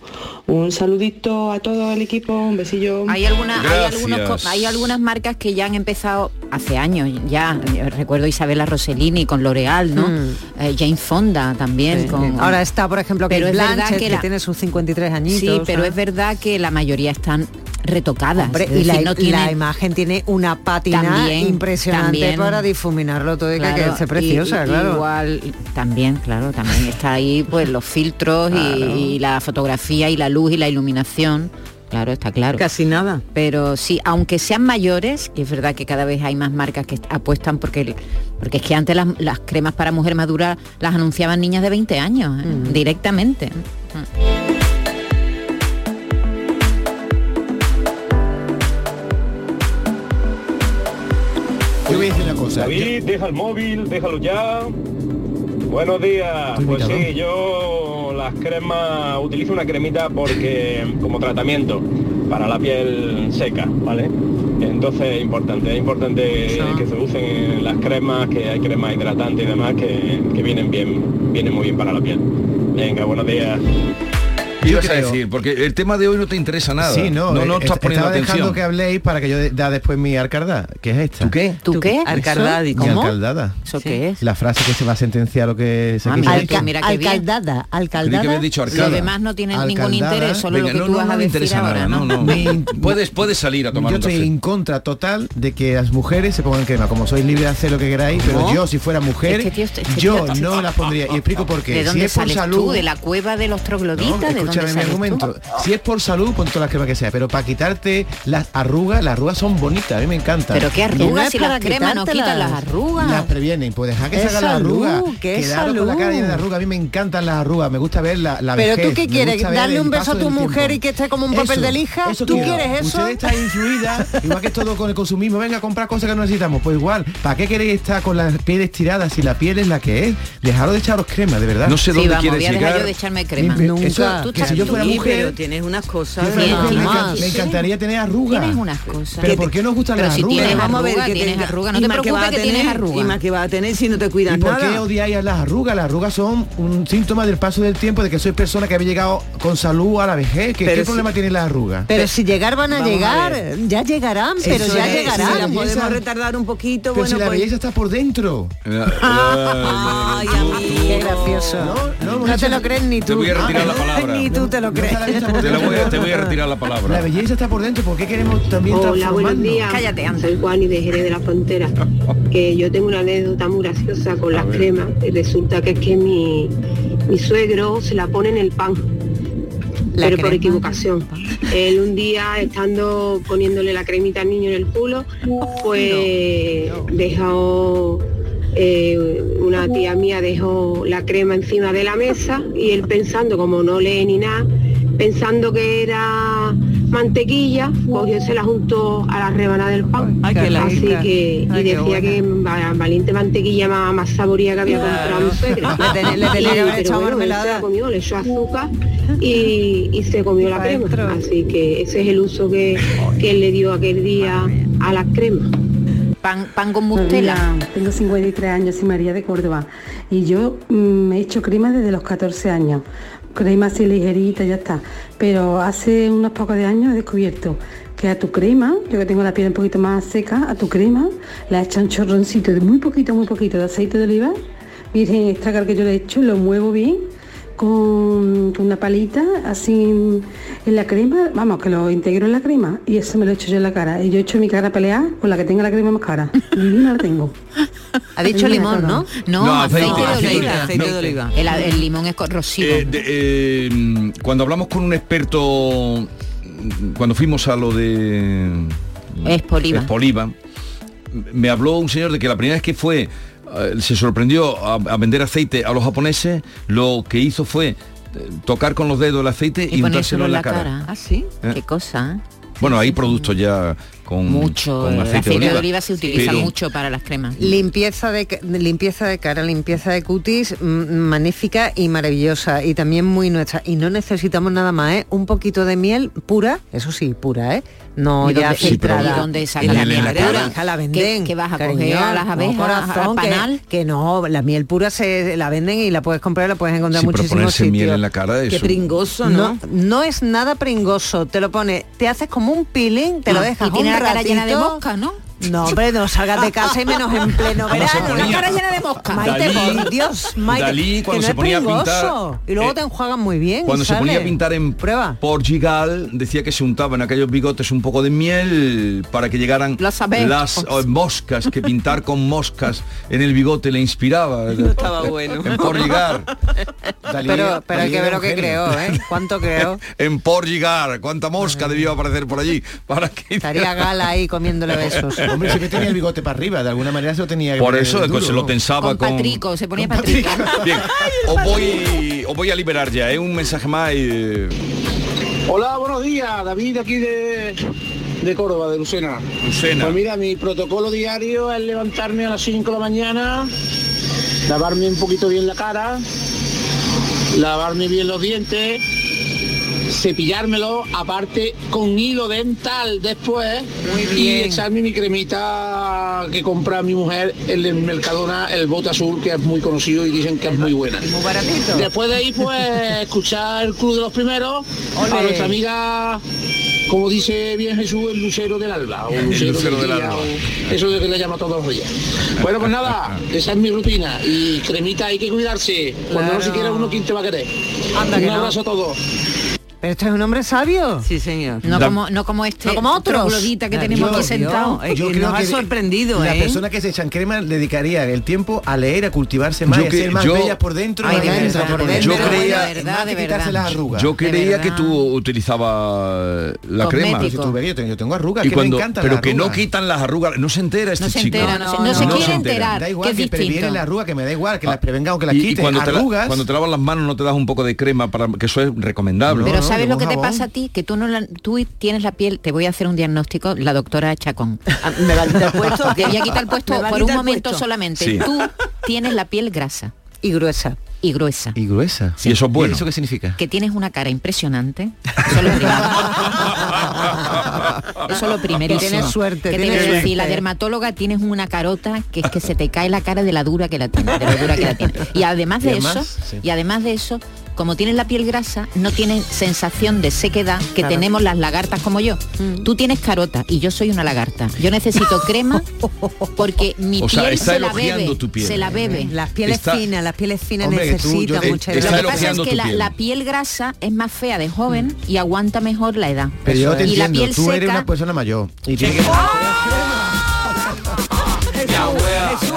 un saludito a todo el equipo, un besillo. Hay, alguna- hay, algunos co- hay algunas marcas que ya han empezado hace años ya. Yo Recuerdo Isabela Rossellini con L'Oreal, ¿no? Mm. Eh, Jane Fonda también. Sí. con, Ahora está, por ejemplo, Pero Kate es verdad que, la- tiene sus 53 añitos. Sí, pero es verdad que la mayoría están retocadas. Hombre, y la, imagen tiene una pátina También, impresionante también. para difuminarlo todo y que quede preciosa, y- y- claro. Igual, también, claro, también está ahí pues los filtros y- Claro. y, la fotografía y la luz y la iluminación. Claro, está claro. Casi nada. Pero sí, aunque sean mayores, y es verdad que cada vez hay más marcas que apuestan porque porque es que antes las, las cremas para mujer madura las anunciaban niñas de 20 años, ¿eh? Mm. directamente. Yo voy a decir una cosa. David, deja el móvil, déjalo ya. Buenos días. Pues sí, yo las cremas utilizo una cremita porque como tratamiento para la piel seca, ¿vale? Entonces es importante, es importante que se usen las cremas, que hay cremas hidratantes y demás que, que vienen bien, vienen muy bien para la piel. Venga, buenos días. ¿Qué ibas a decir? Porque el tema de hoy no te interesa nada. Sí, no, no, no eh, estás est- poniendo estaba dejando atención. que habléis para que yo de- da después mi arcardada, que es esta. ¿Tú qué? ¿Tú qué? Arcardadi, Mi ¿cómo? alcaldada. ¿Eso qué es? La frase que se va a sentenciar lo que se Ah, mira, mira qué bien. alcaldada, alcaldada. que dicho Lo demás no tiene ningún interés, solo Venga, lo que no, tú no, vas no a decir interesa ahora, nada, ¿no? no, *laughs* puedes, puedes salir a tomar yo un estoy en contra total de que las mujeres se pongan crema. Como sois libres de hacer lo que queráis, pero yo si fuera mujer, Este este yo no las pondría. Y explico por qué. ¿De si dónde es por sales salud, tú? ¿De la cueva de los trogloditas? ¿De dónde escúchame mi tú? argumento. Si es por salud, pon todas las cremas que sea. Pero para quitarte las arrugas, las arrugas son bonitas, a mí me encantan. Pero qué no arrugas es si las cremas no quitan las arrugas. Las previenen, pues dejar que hagan las arrugas. que con la cara llena de arrugas. A mí me encantan las arrugas, me gusta ver la, la Pero vejez, tú qué quieres, darle un beso a tu mujer tiempo. y que esté como un papel Eso, de lija. eso ¿Tú quiero. quieres eso? Usted está influida, igual que todo con el consumismo, venga a comprar cosas que no necesitamos. Pues igual, ¿para qué queréis estar con la piel estirada si la piel es la que es? Dejaros de echaros crema, de verdad. No sé Sí, dónde vamos, quieres voy a dejar llegar. yo de echarme crema. Mi- Nunca. eso, Tú que si yo fuera Sí, mujer, pero tienes unas cosas. yo fuera Sí, mujer, me, encantaría tener arrugas. Tienes unas cosas. Pero ¿por qué no os gustan las si arrugas? tienes Vamos a ver que tienes te- arruga. No y te más que preocupes vas a que tienes tener, arruga. Y más que vas a tener si no te cuidas ¿Y por qué nada. odiáis a las arrugas? Las arrugas son un síntoma del paso del tiempo, de que sois persona que habéis llegado con salud a la vejez. ¿Qué, qué si- problema tienen las arrugas? Pero si llegar van a llegar, ya llegarán, pero Eso ya es, llegarán. Si la belleza- podemos retardar un poquito, Pero bueno, si la pues... belleza está por dentro. Ay, *laughs* Qué gracioso. No, no, No te lo crees ni Te tú. voy a retirar la palabra. Ni tú te lo No crees. la Te, la voy a, dentro. te voy a retirar la La palabra. belleza está por dentro, ¿por qué queremos también Hola, buenos días. Cállate, anda. Soy Juan y de Jerez de la Frontera. *laughs* Que yo tengo una anécdota muy graciosa con las cremas. Y resulta que es que mi, mi suegro se la pone en el pan. La pero por equivocación. Él un día, estando poniéndole la cremita al niño en el culo, pues dejó, eh, una tía mía dejó la crema encima de la mesa y él pensando, como no lee ni nada, pensando que era mantequilla, cogió y se la juntó a la rebanada del pan. Ay, Así que, Ay, y decía que va- valiente mantequilla más, más saboría que había comprado mi suegra. Le le echó azúcar y, y se comió la crema. Así que ese es el uso que, que él le dio aquel día a las cremas. Pan, pan con mustela. Hola, tengo 53 años, soy María de Córdoba y yo mm, me he hecho crema desde los 14 años. Crema así ligerita, ya está. Pero hace unos pocos de años he descubierto que a tu crema, yo que tengo la piel un poquito más seca, a tu crema le echan un chorroncito de muy poquito, muy poquito de aceite de oliva, virgen extra que yo le he hecho, lo muevo bien con una palita así en, en la crema, vamos, que lo integro en la crema y eso me lo echo yo en la cara. Y yo echo mi cara a pelear con la que tenga la crema más cara. Divina la tengo. *laughs* Ha dicho limón. ¿no? No, No, aceite, aceite, de aceite. oliva. Aceite de oliva. El, el limón es corrosivo. Eh, de- eh, cuando hablamos con un experto, cuando fuimos a lo de Espoliva. Espoliva, me habló un señor de que la primera vez que fue, eh, se sorprendió a, a vender aceite a los japoneses, lo que hizo fue eh, tocar con los dedos el aceite y, y untárselo en la cara. Ah, sí. ¿Eh? Qué cosa. ¿eh? Bueno, hay productos ya con Mucho. con el aceite, de oliva, se utiliza pero- mucho para las cremas. Limpieza de, limpieza de cara, limpieza de cutis, magnífica y maravillosa y también muy nuestra. Y no necesitamos nada más, ¿eh? Un poquito de miel pura, eso sí, pura, ¿eh? No ¿Y ya dónde- filtrada. ¿y dónde saca la miel pura? la ¿Qué- venden. qué vas a coger cariño, a las no, abejas, corazón, que- panal? Que, no, la miel pura se la venden y la puedes comprar, la puedes encontrar Sí, muchísimos sitios. miel en la cara, Qué eso- pringoso, ¿no? No es nada pringoso, te lo pone, te haces como un peeling, te lo Ah, dejas y tiene la cara llena de mosca, ¿no? No, hombre, no salgas de casa y menos en pleno verano. La cara llena de mosca. Maite, Dalí- por Dios, Maite, Dalí, que cuando no se es ponía a pintar. Y luego eh, te enjuagan muy bien. Cuando se ponía a pintar en Prueba. Portugal, decía que se untaba en aquellos bigotes un poco de miel para que llegaran Las oh, moscas, que pintar con moscas en el bigote le inspiraba. *laughs* estaba bueno. En Portugal. Pero, pero hay que ver lo que creó, ¿eh? ¿Cuánto creó? *laughs* En Portugal. ¿Cuánta mosca debió aparecer por allí? Para que Estaría Gala ahí comiéndole besos. Hombre, siempre tenía el bigote para arriba, de alguna manera se lo tenía que Por eso duro, se lo ¿no? tensaba Con con... Patrico, se ponía Patrico. *laughs* Bien, os voy, os voy a liberar ya, ¿eh? un mensaje más. eh, Hola, buenos días, David aquí de, de Córdoba, de Lucena. Lucena. Pues mira, mi protocolo diario es levantarme a las 5 de la mañana, lavarme un poquito bien la cara, lavarme bien los dientes, cepillármelo, aparte con hilo dental después y bien. echarme mi cremita que compra mi mujer en el Mercadona, el bote azul, que es muy conocido y dicen que es muy buena. Muy baratito. Después de ahí, pues, *laughs* escuchar el Club de los Primeros, a nuestra amiga, como dice bien Jesús, el lucero del alba, o El lucero, lucero del día, alba. o eso de que le llama todos los días. Bueno, pues nada, *laughs* esa es mi rutina, y cremita hay que cuidarse, cuando no se quiere uno, ¿quién te va a querer? Anda Un que no. abrazo a todos. Pero este es un hombre sabio. Sí, señor. No como, no como este No como otros. troglodita que tenemos Yo- aquí sentado. Es que nos ha sorprendido, la ¿eh? persona que se echan crema dedicaría el tiempo a leer, a cultivarse más, Yo a que- ser más yo- bellas por dentro, Ay, de densas verdad, por de dentro. Yo creía- de verdad, más de que quitarse verdad. las arrugas. Yo creía que tú utilizabas la crema. Cosmético. Si tú ves, yo tengo, yo arrugas, Y que cuando, me encantan pero las que no arrugas. quitan las arrugas, no se entera este No se chico. entera, no, se, no no, se no quiere se entera. enterar, Da que igual es que previene distinto. la arruga, que me da igual, que las prevenga o que las Y, y quiten. cuando, te la- arrugas, cuando te lavas las manos no te das un poco de crema para que eso es recomendable. ¿Sabes lo que te pasa a ti? Que tú no la- tú tienes la piel, te voy a hacer un diagnóstico, la doctora Chacón. *laughs* Ah, ¿Me va a quitar el puesto? Te voy a quitar el *laughs* puesto ¿Me va a por un momento puesto? solamente. Sí. Tú tienes la piel grasa Y gruesa. y gruesa. y gruesa. Y eso es bueno. ¿Y eso qué significa? Que tienes una cara impresionante. Eso es lo primero. *laughs* Eso es lo primero. Que tienes suerte, Que tienes suerte. Y la dermatóloga tienes una carota que es que se te cae la cara de la dura que la tienes, de lo dura que la tienes. Y además de Y además, eso, sí. y además de eso, como tienes la piel grasa, no tienes sensación de sequedad que Claro. tenemos las lagartas como yo. Tú tienes carota y yo soy una lagarta. Yo necesito *laughs* crema porque mi O sea, piel está se la bebe. tu piel. Se la bebe. Las pieles Está- finas, las pieles finas Hombre, tú, necesitan yo- mucha está Lo que pasa es que la, piel. la piel grasa es más fea de joven y aguanta mejor la edad. Pero yo te y la entiendo, piel tú eres seca, una persona mayor. Y tiene que... *laughs* Jesús,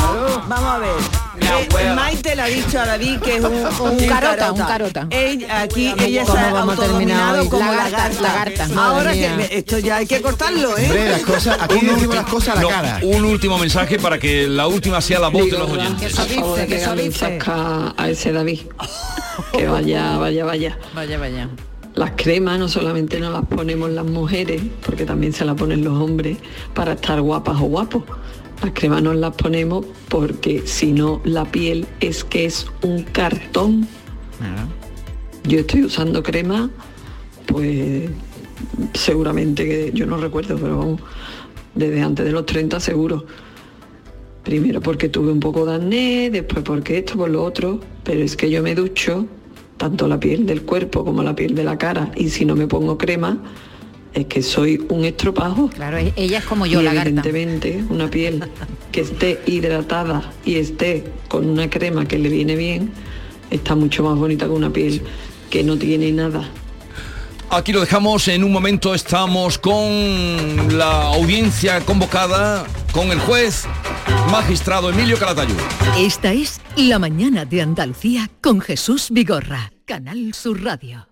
vamos a ver. Eh, Maite le ha dicho a David que es un, un carota, un carota. Ella, aquí ella se ¿Cómo ha autodominado como Lagarta, lagarta. Ahora que esto ya hay que cortarlo, ¿eh? Hombre, las cosas, aquí Un ulti- las cosas a la no, cara. Un último mensaje para que la última sea la voz de los oyentes. Dice, que eso dice. a ese David. *laughs* Que vaya, vaya, vaya. Vaya, vaya. Las cremas no solamente nos las ponemos las mujeres, porque también se las ponen los hombres para estar guapas o guapos. Las cremas nos las ponemos porque si no la piel es que es un cartón. Yo estoy usando crema, pues seguramente que yo no recuerdo, pero vamos, desde antes de los 30 seguro. Primero porque tuve un poco de acné, después porque esto, por lo otro, pero es que yo me ducho tanto la piel del cuerpo como la piel de la cara y si no me pongo crema es que soy un estropajo. Claro, e- ella es como yo, y lagarta. evidentemente una piel que esté hidratada y esté con una crema que le viene bien está mucho más bonita que una piel que no tiene nada. Aquí lo dejamos, en un momento estamos con la audiencia convocada, con el juez magistrado Emilio Calatayud. Esta es La Mañana de Andalucía con Jesús Vigorra, Canal Sur Radio.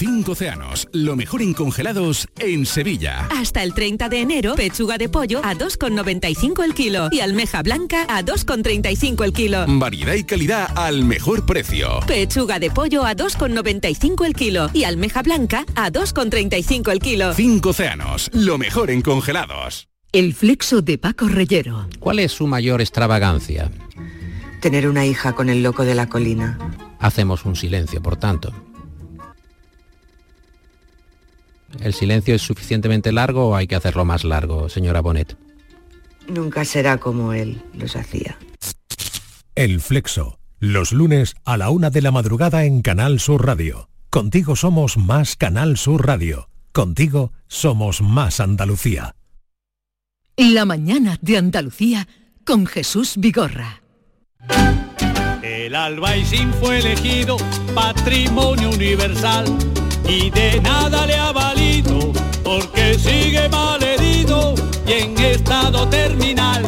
Cinco océanos, lo mejor en congelados en Sevilla. Hasta el 30 de enero, pechuga de pollo a 2,95 el kilo y almeja blanca a 2,35 el kilo. Variedad y calidad al mejor precio. Pechuga de pollo a 2,95 el kilo y almeja blanca a 2,35 el kilo. Cinco océanos, lo mejor en congelados. El flexo de Paco Reyero. ¿Cuál es su mayor extravagancia? Tener una hija con el loco de la colina. Hacemos un silencio, por tanto. ¿El silencio es suficientemente largo o hay que hacerlo más largo, señora Bonet? Nunca será como él los hacía. El Flexo, los lunes a la una de la madrugada en Canal Sur Radio. Contigo somos más Canal Sur Radio. Contigo somos más Andalucía. La mañana de Andalucía con Jesús Vigorra. El albaicín fue elegido patrimonio universal y de nada le ha valido porque sigue mal herido y en estado terminal.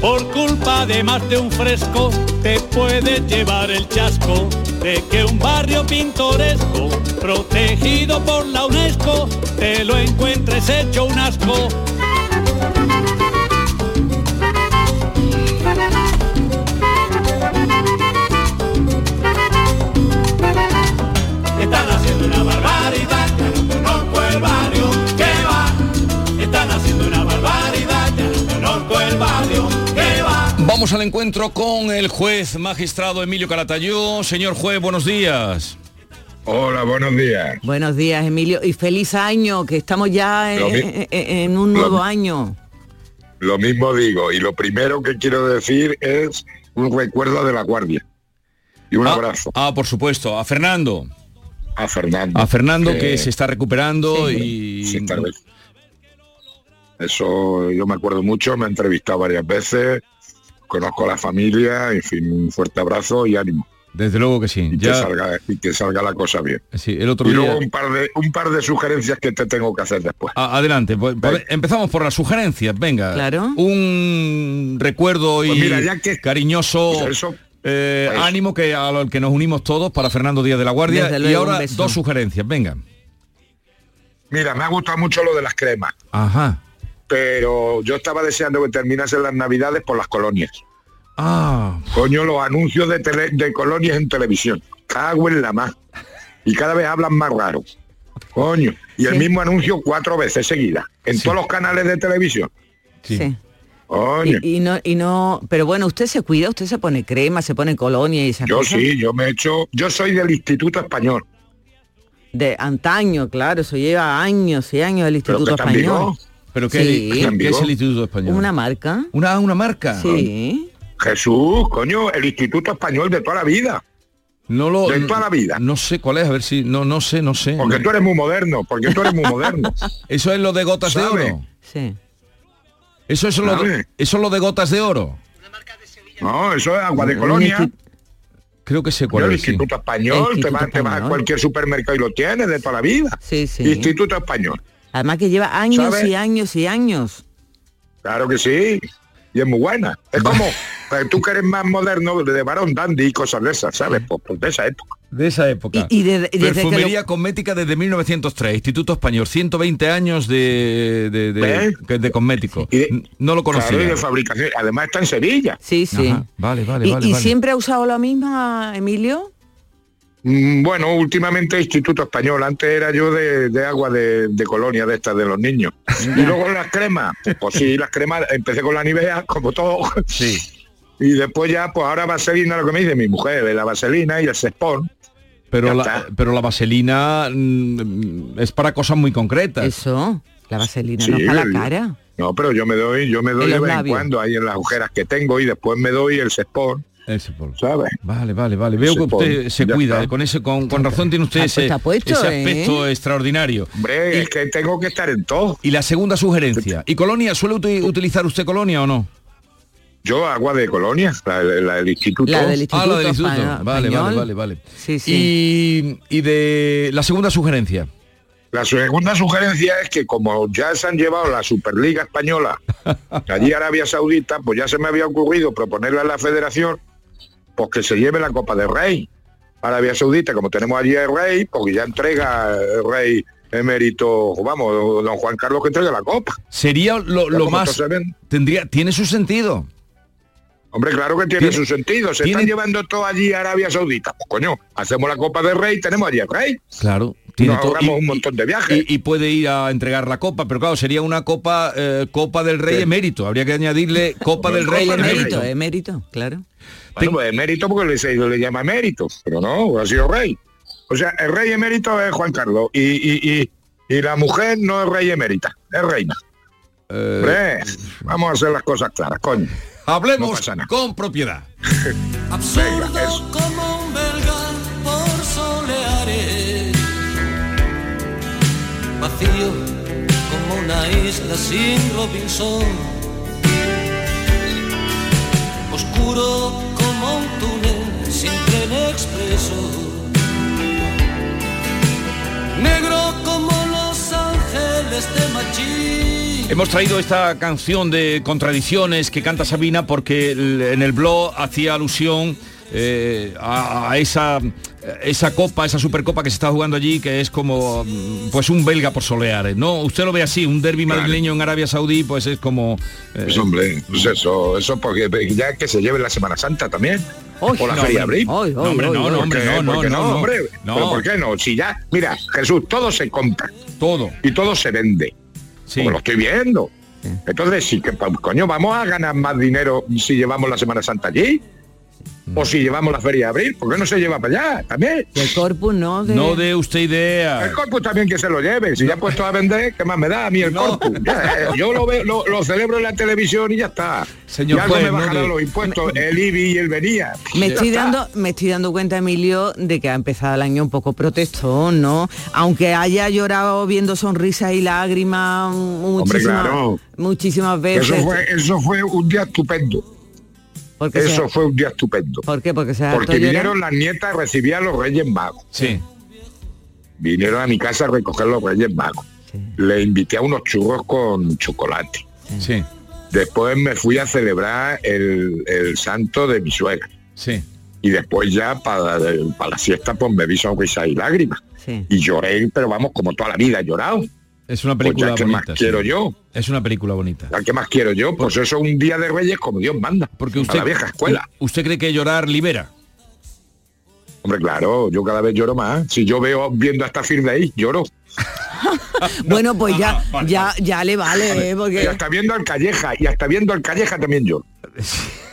Por culpa de más de un fresco te puedes llevar el chasco de que un barrio pintoresco protegido por la UNESCO te lo encuentres hecho un asco. Vamos al encuentro con el juez magistrado Emilio Calatayud. Señor juez, buenos días. Hola, buenos días. Buenos días, Emilio, y feliz año, que estamos ya en, un nuevo año. Lo mismo digo, y lo primero que quiero decir es un recuerdo de la guardia. Y un abrazo. Ah, por supuesto. A Fernando. A Fernando. A Fernando que, que se está recuperando Sí, y... sí, tal vez. Eso yo me acuerdo mucho, me he entrevistado varias veces, conozco a la familia, en fin, un fuerte abrazo y ánimo. Desde luego que sí. Y, Ya- que, salga, y que salga la cosa bien. Sí, el otro y día... luego un par, de, un par de sugerencias que te tengo que hacer después. A- Adelante, pues, pues, empezamos por las sugerencias, venga. Claro. Un recuerdo y Pues mira, ya que- cariñoso Pues eso- eh, ánimo que a lo que nos unimos todos para Fernando Díaz de la Guardia. Y ahora dos sugerencias, venga. Mira, me ha gustado mucho lo de las cremas, Ajá. Pero yo estaba deseando que terminasen las navidades por las colonias. Ah. Coño, los anuncios de, tele- de colonias en televisión. Cago en la más. Y cada vez hablan más raro. Coño. Y el mismo anuncio cuatro veces seguidas. En todos los canales de televisión. Sí. Coño. Y, y no, y no, pero bueno, usted se cuida, usted se pone crema, se pone colonia y esas Yo cosas. sí, yo me he hecho, yo soy del Instituto Español. De antaño, claro, eso lleva años y años el Pero que Instituto Español. ¿Pero qué, Sí. qué- qué es el Instituto Español? Una marca. ¿Una, una marca? Sí. Jesús, coño, el Instituto Español de toda la vida. No lo, De toda la vida. No sé cuál es, a ver si... No, no sé, no sé. Porque tú eres muy moderno, porque tú eres muy moderno. *laughs* Eso es lo de gotas de oro. Sí. Eso es lo de, eso es lo de gotas de oro. No, eso es agua de colonia. Creo que sé Yo, cuál el es. sí. Instituto Español, te Instituto vas, te vas a Español. cualquier supermercado y lo tienes de toda la vida. Sí, sí. Instituto Español. Además que lleva años ¿Sabe? y años y años. Claro que sí. Y es muy buena. Es como eh, tú que eres más moderno de varón dandy y cosas de esas, ¿sabes? Pues, pues de esa época. De esa época. Y- y de- y Perfumería lo- cosmética desde 1903, Instituto Español, 120 años de, de, de, cosmético. Y de- no lo conocía. Claro, y de fabricación. Además está en Sevilla. Sí, sí. Ajá, Vale, vale, ¿Y, vale. y vale. siempre ha usado lo mismo, Emilio? Mm, Bueno, últimamente Instituto Español. Antes era yo de, de agua de, de colonia de estas de los niños. Y luego las cremas. Pues sí, las cremas. Empecé con la Nivea, como todo. Sí. Y después ya, pues ahora vaselina, lo que me dice mi mujer, de la vaselina y el Sespon. Pero la, está. pero la vaselina mm, es para cosas muy concretas. Eso, la vaselina, Sí, no para la cara. No, pero yo me doy, yo me doy de vez en cuando ahí en las agujeras que tengo y después me doy el Sespon, Ese polvo. ¿sabes? Vale, vale, vale. Veo que usted se ya cuida, está. con ese, con, con razón tiene usted Está- ese, puesto, ese ¿eh? aspecto extraordinario. Hombre, es que tengo que estar en todo. Y la segunda sugerencia. ¿Y colonia? ¿Suele uti- utilizar usted colonia o no? Yo agua de colonia, la, la del instituto. La del Ah, la del Instituto Vale, vale, vale, vale. Sí, sí. Y, y de la segunda sugerencia. La segunda sugerencia es que como ya se han llevado la Superliga Española allí a Arabia Saudita, pues ya se me había ocurrido proponerle a la federación pues que se lleve la Copa del Rey. Arabia Saudita, como tenemos allí el rey, porque ya entrega el rey emérito, vamos, don Juan Carlos que entrega la copa. Sería lo, más... Tendría, tiene su sentido. Hombre, claro que tiene, Tiene- su sentido. Se tiene- están llevando todo allí a Arabia Saudita. Pues coño, hacemos la Copa del Rey, tenemos allí al rey. Claro. Tiene Nos todo- ahorramos un montón de viajes. Y, y puede ir a entregar la copa, pero claro, sería una copa eh, Copa del Rey emérito. Habría que añadirle Copa del Rey Copa del Rey. emérito. Emérito, emérito, claro. Bueno, pues emérito porque le, se le llama emérito, pero no, ha sido rey. O sea, el rey emérito es Juan Carlos y, y, y, y la mujer no es rey emérita, es reina. Eh, vamos a hacer las cosas claras, coño. Hablemos con propiedad. *laughs* Venga, eso. como un vacío como una isla sin Robinson, oscuro como un túnel sin tren expreso, negro como los ángeles de Machín. Hemos traído esta canción de contradicciones que canta Sabina porque en el blog hacía alusión eh, a, a esa esa copa, esa supercopa que se está jugando allí, que es como mm, pues un belga por soleares, ¿no? Usted lo ve así, un derby Claro. madrileño en Arabia Saudí, pues es como eh, Pues hombre, pues eso, eso porque ya que se lleve la Semana Santa también. Uy, o la no, Feria. Abril. No, hombre, no, no, ¿Por hombre, no, no, ¿Por qué no, no. hombre? No. ¿Pero por qué no? Si ya, mira, Jesús, todo se compra todo. y todo se vende. Sí. Como lo estoy viendo. Entonces sí que, pa- coño, vamos a ganar más dinero si llevamos la Semana Santa allí. O si llevamos la Feria de Abril. ¿Por qué no se lleva para allá también? El corpus no de... No de usted idea. El corpus también que se lo lleve. Si ya ha puesto a vender, ¿qué más me da a mí el No. corpus? Ya, eh, yo lo veo, lo, lo celebro en la televisión y ya está. Señor y algo juez, me no bajarán de- los impuestos, el IBI y el venía. Me estoy está. dando, me estoy dando cuenta, Emilio, de que ha empezado el año un poco protestón, ¿no? Aunque haya llorado viendo sonrisas y lágrimas muchísimas, claro. muchísimas veces. Eso fue, eso fue un día estupendo. Porque Eso fue un día estupendo. ¿Por qué? Porque se Porque llorar. vinieron las nietas a recibir a los Reyes Magos. Sí. Vinieron a mi casa a recoger los Reyes Magos. Le invité a unos churros con chocolate. Sí. Después me fui a celebrar el, el santo de mi suegra. Sí. Y después ya para, para la siesta pues me vi sonrisas y lágrimas. Sí. Y lloré, pero vamos, como toda la vida he llorado. Es una Pues película ya, ¿qué bonita. más sí. quiero yo? Es una película bonita. ¿Ya ¿Qué más quiero yo? Pues eso es un día de Reyes como Dios manda. Porque a usted la vieja escuela. ¿Usted cree que llorar libera? Hombre, claro, yo cada vez lloro más. Si yo veo viendo hasta Firme ahí, lloro. *laughs* bueno, pues ya, ya, ya le vale, ¿eh? Y porque hasta viendo al Calleja, y hasta viendo al Calleja también yo. *laughs*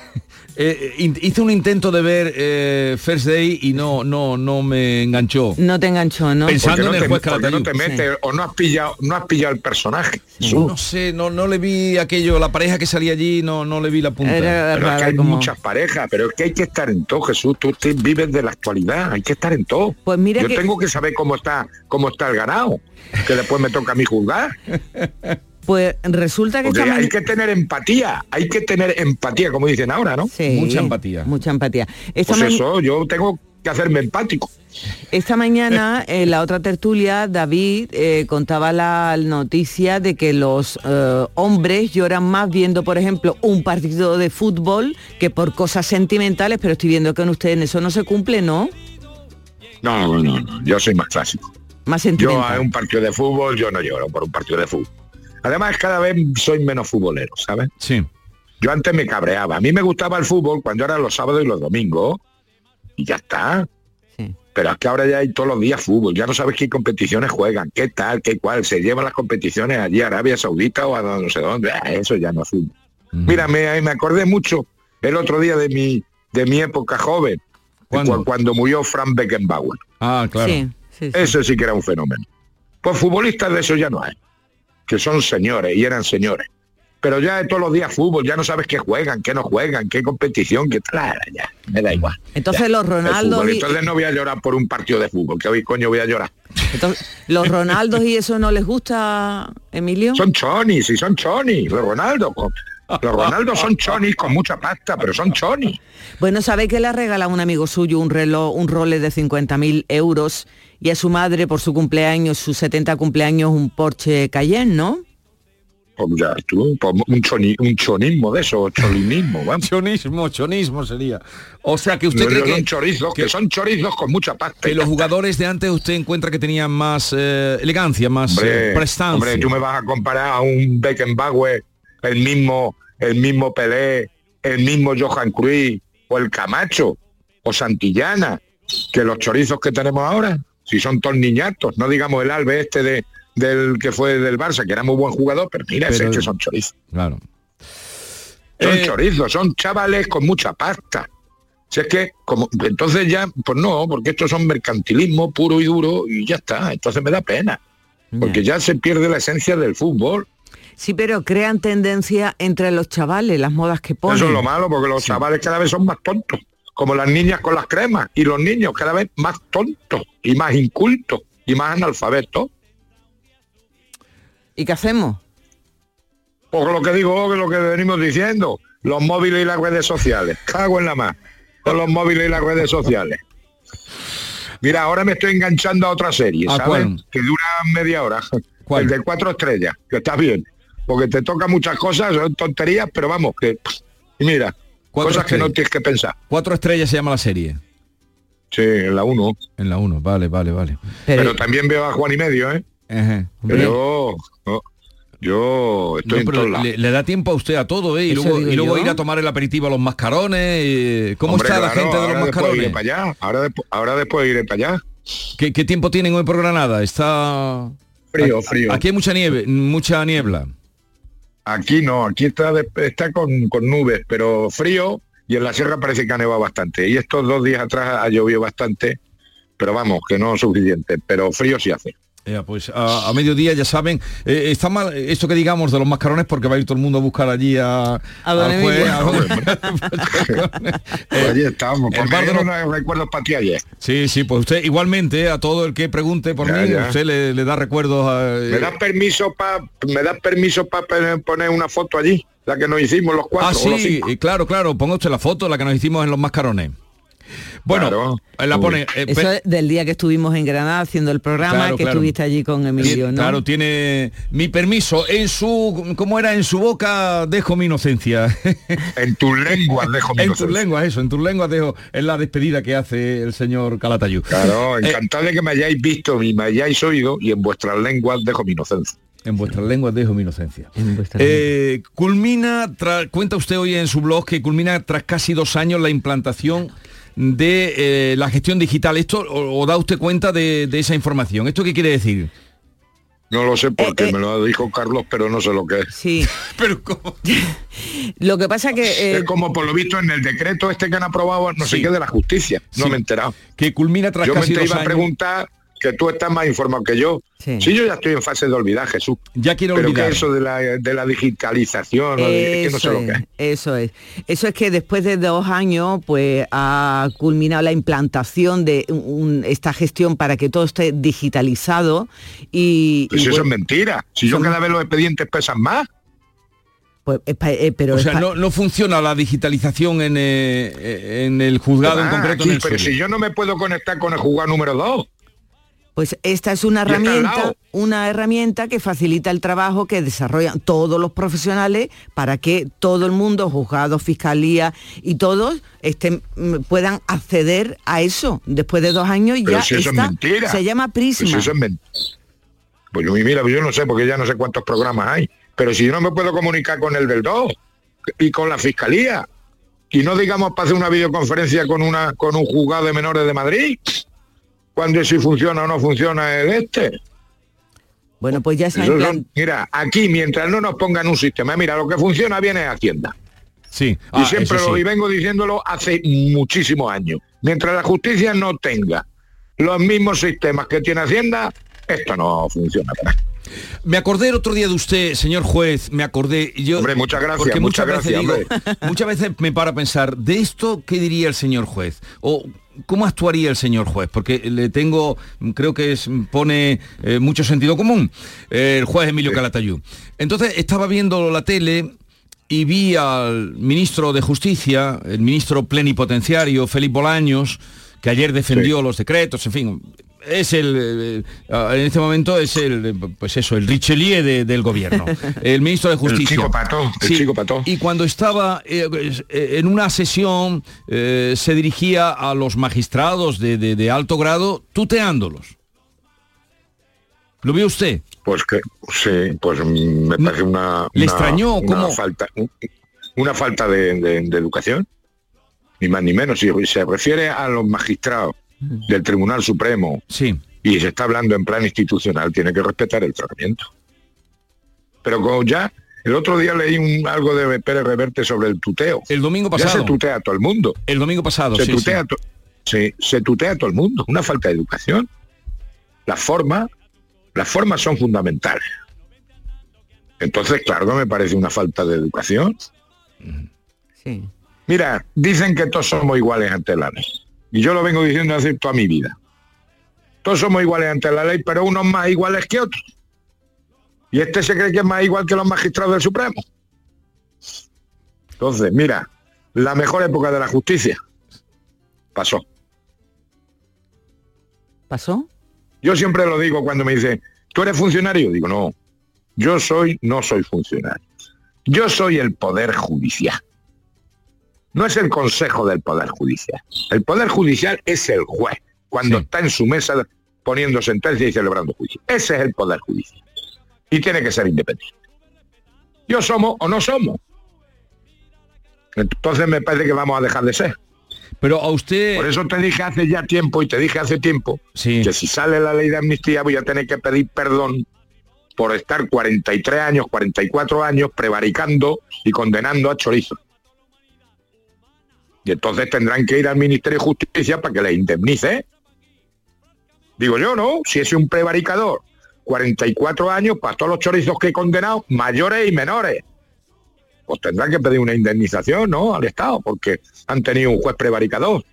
Eh, in- hice un intento de ver eh, First Day y no, no, no me enganchó. no te enganchó, ¿no? Pensando ¿Por qué en el no juez te, no te metes o no has pillado, no has pillado el personaje? No sé, no, no le vi aquello, la pareja que salía allí, no, no le vi la punta. Pero es que hay muchas parejas, pero es que hay que estar en todo, Jesús. Tú te vives de la actualidad, hay que estar en todo. Pues mira Yo que- tengo que saber cómo está, cómo está el ganado, que después me toca a mí juzgar. *laughs* Pues resulta que esta hay que tener empatía, hay que tener empatía, como dicen ahora, ¿no? Sí, Mucha empatía. Esta Pues eso, yo tengo que hacerme empático. Esta mañana, en la otra tertulia, David eh, contaba la noticia de que los eh, hombres lloran más viendo, por ejemplo, un partido de fútbol que por cosas sentimentales, pero estoy viendo que en usted en eso no se cumple, ¿no? No, no, no, yo soy más clásico. Más Yo sentimental. a un partido de fútbol, yo no lloro por un partido de fútbol. Además, cada vez soy menos futbolero, ¿sabes? Sí. Yo antes me cabreaba. A mí me gustaba el fútbol cuando eran los sábados y los domingos. Y ya está. Pero es que ahora ya hay todos los días fútbol. Ya no sabes qué competiciones juegan, qué tal, qué cual. Se llevan las competiciones allí a Arabia Saudita o a no sé dónde. Ah, Eso ya no es fútbol. Mira, me, me acordé mucho el otro día de mi, de mi época joven. cu- Cuando murió Frank Beckenbauer. Ah, claro. Sí, sí, sí. Ese sí que era un fenómeno. Pues futbolistas de eso ya no hay. Que son señores y eran señores. Pero ya de todos los días fútbol, ya no sabes qué juegan, qué no juegan, qué competición, qué tal, ya, me da igual. Entonces Ya. los fútbol. y- Entonces no voy a llorar por un partido de fútbol, que hoy coño voy a llorar. Entonces, ¿los Ronaldos y eso no les gusta, Emilio? Son chonis, y son chonis, los Ronaldos. Los Ronaldos son chonis con mucha pasta, pero son chonis. Bueno, sabe que le ha regalado a un amigo suyo un reloj, un Rolex de 50.000 euros y a su madre por su cumpleaños, su 70 cumpleaños, un Porsche Cayenne, ¿no? Pues ya tú, pues un, choni- un chonismo de eso, cholinismo, vamos. *laughs* Chonismo, chonismo sería. O sea, que usted No, cree no que, son chorizos, que, son chorizos con mucha pasta. que los jugadores de antes usted encuentra que tenían más eh, elegancia, más eh, prestancia. hombre, tú me vas a comparar a un Beckenbauer, el mismo, el mismo Pelé, el mismo Johan Cruyff, o el Camacho, o Santillana, que los chorizos que tenemos ahora, si son todos niñatos, no digamos el Albe este de, del que fue del Barça, que era muy buen jugador, pero mira, ese Pero- es que son chorizos. Claro. Son Eh, chorizos, son chavales con mucha pasta. Si es que, como, entonces ya, pues no, porque estos son mercantilismo puro y duro y ya está. Entonces me da pena. Porque ya se pierde la esencia del fútbol. Sí, pero crean tendencia entre los chavales, las modas que ponen. Eso es lo malo, porque los chavales cada vez son más tontos. Como las niñas con las cremas. Y los niños cada vez más tontos y más incultos y más analfabetos. ¿Y qué hacemos? Pues lo que digo, que lo que venimos diciendo. Los móviles y las redes sociales. Cago en la más. Con los móviles y las redes sociales. Mira, ahora me estoy enganchando a otra serie, ¿A ¿sabes? cuál? Que dura media hora. El de cuatro estrellas, que está bien. Porque te toca muchas cosas, son tonterías, pero vamos, que... Y mira, cosas que no estrellas. tienes que pensar. Cuatro estrellas se llama la serie. Sí, en la 1. En la 1, vale, vale, vale. Pero, también veo a Juan y medio, ¿eh? Ajá. Pero yo, yo estoy No, en pero todos lados. le, le da tiempo a usted a todo, ¿eh? Y luego, y luego ir a tomar el aperitivo a los mascarones. eh, ¿Cómo Hombre, está la claro, gente de los después iré mascarones? para allá. Ahora, después, ahora después iré para allá. ¿Qué, qué tiempo tienen hoy por Granada? Está... Frío, frío. Aquí hay mucha nieve, mucha niebla. Aquí no, aquí está, con nubes, pero frío y en la sierra parece que ha nevado bastante. Y estos dos días atrás ha llovido bastante, pero vamos, que no es suficiente, pero frío sí hace. Ya, pues a, a mediodía ya saben, eh, está mal esto que digamos de los mascarones porque va a ir todo el mundo a buscar allí a, A don al juez, Emilio. a don- *laughs* *laughs* Pues allí estamos, el porque bar de yo los- no recuerdos para ti ayer. Sí, sí, pues usted igualmente, eh, a todo el que pregunte por Ya, mí, ya. usted le, le da recuerdos a... ¿Me das permiso para me das permiso para poner una foto allí? La que nos hicimos los cuatro. Ah, o los sí, cinco? y claro, claro, ponga usted la foto, la que nos hicimos en los mascarones. Bueno, la pone... eh, Eso pe- es del día que estuvimos en Granada haciendo el programa, Claro, que claro. estuviste allí con Emilio, ¿no? Claro, tiene mi permiso. En su, ¿cómo era? En su boca dejo mi inocencia. *laughs* En tus lenguas dejo mi En tus inocencia. lenguas, eso, en tus lenguas dejo. Es la despedida que hace el señor Calatayud. Claro, Eh, encantado de que me hayáis visto y me hayáis oído y en vuestras lenguas dejo mi inocencia. En vuestras lenguas dejo mi inocencia. Eh, culmina, tra- cuenta usted hoy en su blog que culmina tras casi dos años la implantación de eh, la gestión digital. ¿Esto o, o da usted cuenta de, de esa información? ¿Esto qué quiere decir? No lo sé porque me lo dijo Carlos, pero no sé lo que es. Sí. *laughs* pero ¿cómo? *laughs* Lo que pasa que... eh, Es como por lo visto en el decreto este que han aprobado, no sé qué, de la justicia. No Sí. me he enterado. Que culmina tras Yo me casi te dos iba a preguntar que tú estás más informado que yo. Sí. Sí, yo ya estoy en fase de olvidar, Jesús. Ya quiero Pero olvidar. que eso de la, de la digitalización, o de- es que no sé Eso lo que es, es. eso es. Eso es que después de dos años, pues ha culminado la implantación de un- esta gestión para que todo esté digitalizado y, Pues y eso es mentira. Si yo cada vez los expedientes pesan más. pues, eh, pero o sea, no, no funciona la digitalización en, eh, en el juzgado en Ah, concreto aquí, en el pero suyo. si yo no me puedo conectar con el juzgado número 2. Pues esta es una herramienta, una herramienta que facilita el trabajo que desarrollan todos los profesionales para que todo el mundo, juzgados, fiscalía y todos estén, mm, puedan acceder a eso. Después de dos años Pero ya si eso es mentira. Se llama Prisma. Pues eso es. Pues yo, mira, yo no sé, porque ya no sé cuántos programas hay. Pero si yo no me puedo comunicar con el del 2 y con la fiscalía, y no digamos para hacer una videoconferencia con una con un juzgado de menores de Madrid, cuando si funciona o no funciona el este. Bueno, pues ya se mira, aquí mientras no nos pongan un sistema, mira, lo que funciona bien es Hacienda. Sí. y Ah, siempre lo y vengo diciéndolo hace muchísimos años. Mientras la justicia no tenga los mismos sistemas que tiene Hacienda, esto no funciona. Me acordé el otro día de usted, señor juez, me acordé. Yo, Hombre, muchas gracias, Porque muchas muchas veces gracias, digo, muchas veces me para a pensar, ¿de esto qué diría el señor juez? O ¿cómo actuaría el señor juez? Porque le tengo, creo que es, pone eh, mucho sentido común, eh, el juez Emilio Calatayud. Entonces estaba viendo la tele y vi al ministro de Justicia, el ministro plenipotenciario, Felipe Bolaños, que ayer defendió los decretos, en fin, es el eh, eh, en este momento es el pues eso el Richelieu de- del gobierno *laughs* el ministro de justicia chico el chico pató. y cuando estaba eh, en una sesión eh, se dirigía a los magistrados de, de- de alto grado tuteándolos lo vio usted Pues que sí, pues me parece una, ¿Le una- extrañó? una ¿Cómo? falta una falta de educación ni más ni menos si se refiere a los magistrados del Tribunal Supremo. Sí. Y se está hablando en plan institucional tiene que respetar el tratamiento. Pero como ya el otro día leí un, algo de Pérez Reverte sobre el tuteo. El domingo ya pasado. se tutea a todo el mundo. El domingo pasado se sí, tutea sí. to- se tutea a todo el mundo. Una falta de educación. Las formas las formas son fundamentales. Entonces claro me parece una falta de educación. Sí. mira dicen que todos somos iguales ante la ley y yo lo vengo diciendo hace toda mi vida todos somos iguales ante la ley pero unos más iguales que otros y este se cree que es más igual que los magistrados del Supremo entonces mira la mejor época de la justicia pasó ¿Pasó? Yo siempre lo digo cuando me dicen, ¿tú eres funcionario? Digo, no, yo soy, no soy funcionario. Yo soy el Poder Judicial. No es el Consejo del Poder Judicial. El Poder Judicial es el juez, cuando está en su mesa poniendo sentencia y celebrando juicio. Ese es el Poder Judicial. Y tiene que ser independiente. Yo somos o no somos. Entonces me parece que vamos a dejar de ser. Pero a usted... Por eso te dije hace ya tiempo y te dije hace tiempo que si sale la ley de amnistía voy a tener que pedir perdón por estar 43 años, 44 años prevaricando y condenando a chorizo. Y entonces tendrán que ir al Ministerio de Justicia para que les indemnice. Digo yo, ¿no? Si es un prevaricador, 44 años para todos los chorizos que he condenado, mayores y menores. Pues tendrán que pedir una indemnización, ¿no? Al Estado, porque han tenido un juez prevaricador.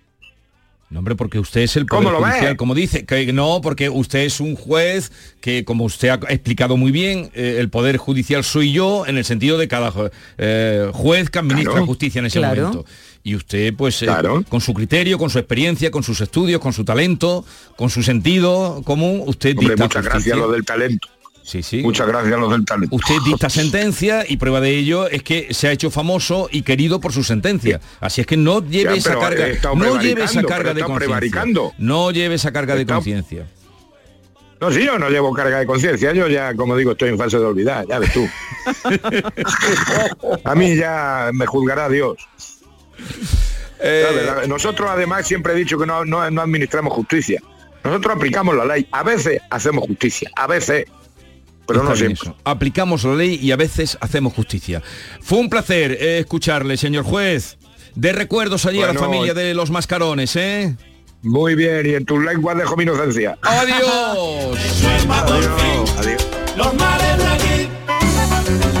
No, hombre, porque usted es el ¿Cómo Poder lo? Judicial, como dice. Que no, porque usted es un juez que, como usted ha explicado muy bien, eh, el Poder Judicial soy yo en el sentido de cada eh, juez que administra Claro. justicia en ese Claro. momento. Y usted, pues, eh, con su criterio, con su experiencia, con sus estudios, con su talento, con su sentido común, usted Hombre, dicta muchas justicia. gracias a los del talento. Sí, sí. Muchas gracias a los del talento. Usted dicta *laughs* sentencia y prueba de ello es que se ha hecho famoso y querido por su sentencia. Así es que no lleve Ya, esa carga, no lleve esa carga de conciencia. No lleve esa carga de conciencia. No, sí, yo no llevo carga de conciencia, yo ya, como digo, estoy en fase de olvidar, ya ves tú. *laughs* A mí ya me juzgará Dios. Eh, Nosotros además siempre he dicho que no, no, no administramos justicia. Nosotros aplicamos la ley. A veces hacemos justicia, a veces. Pero no Está bien siempre. eso. Aplicamos la ley y a veces hacemos justicia. Fue un placer eh, escucharle, señor juez. De recuerdos allí a la familia de los mascarones, ¿eh? Muy bien, y en tus lenguas dejo mi inocencia. Adiós. Adiós. Adiós. Los males de aquí.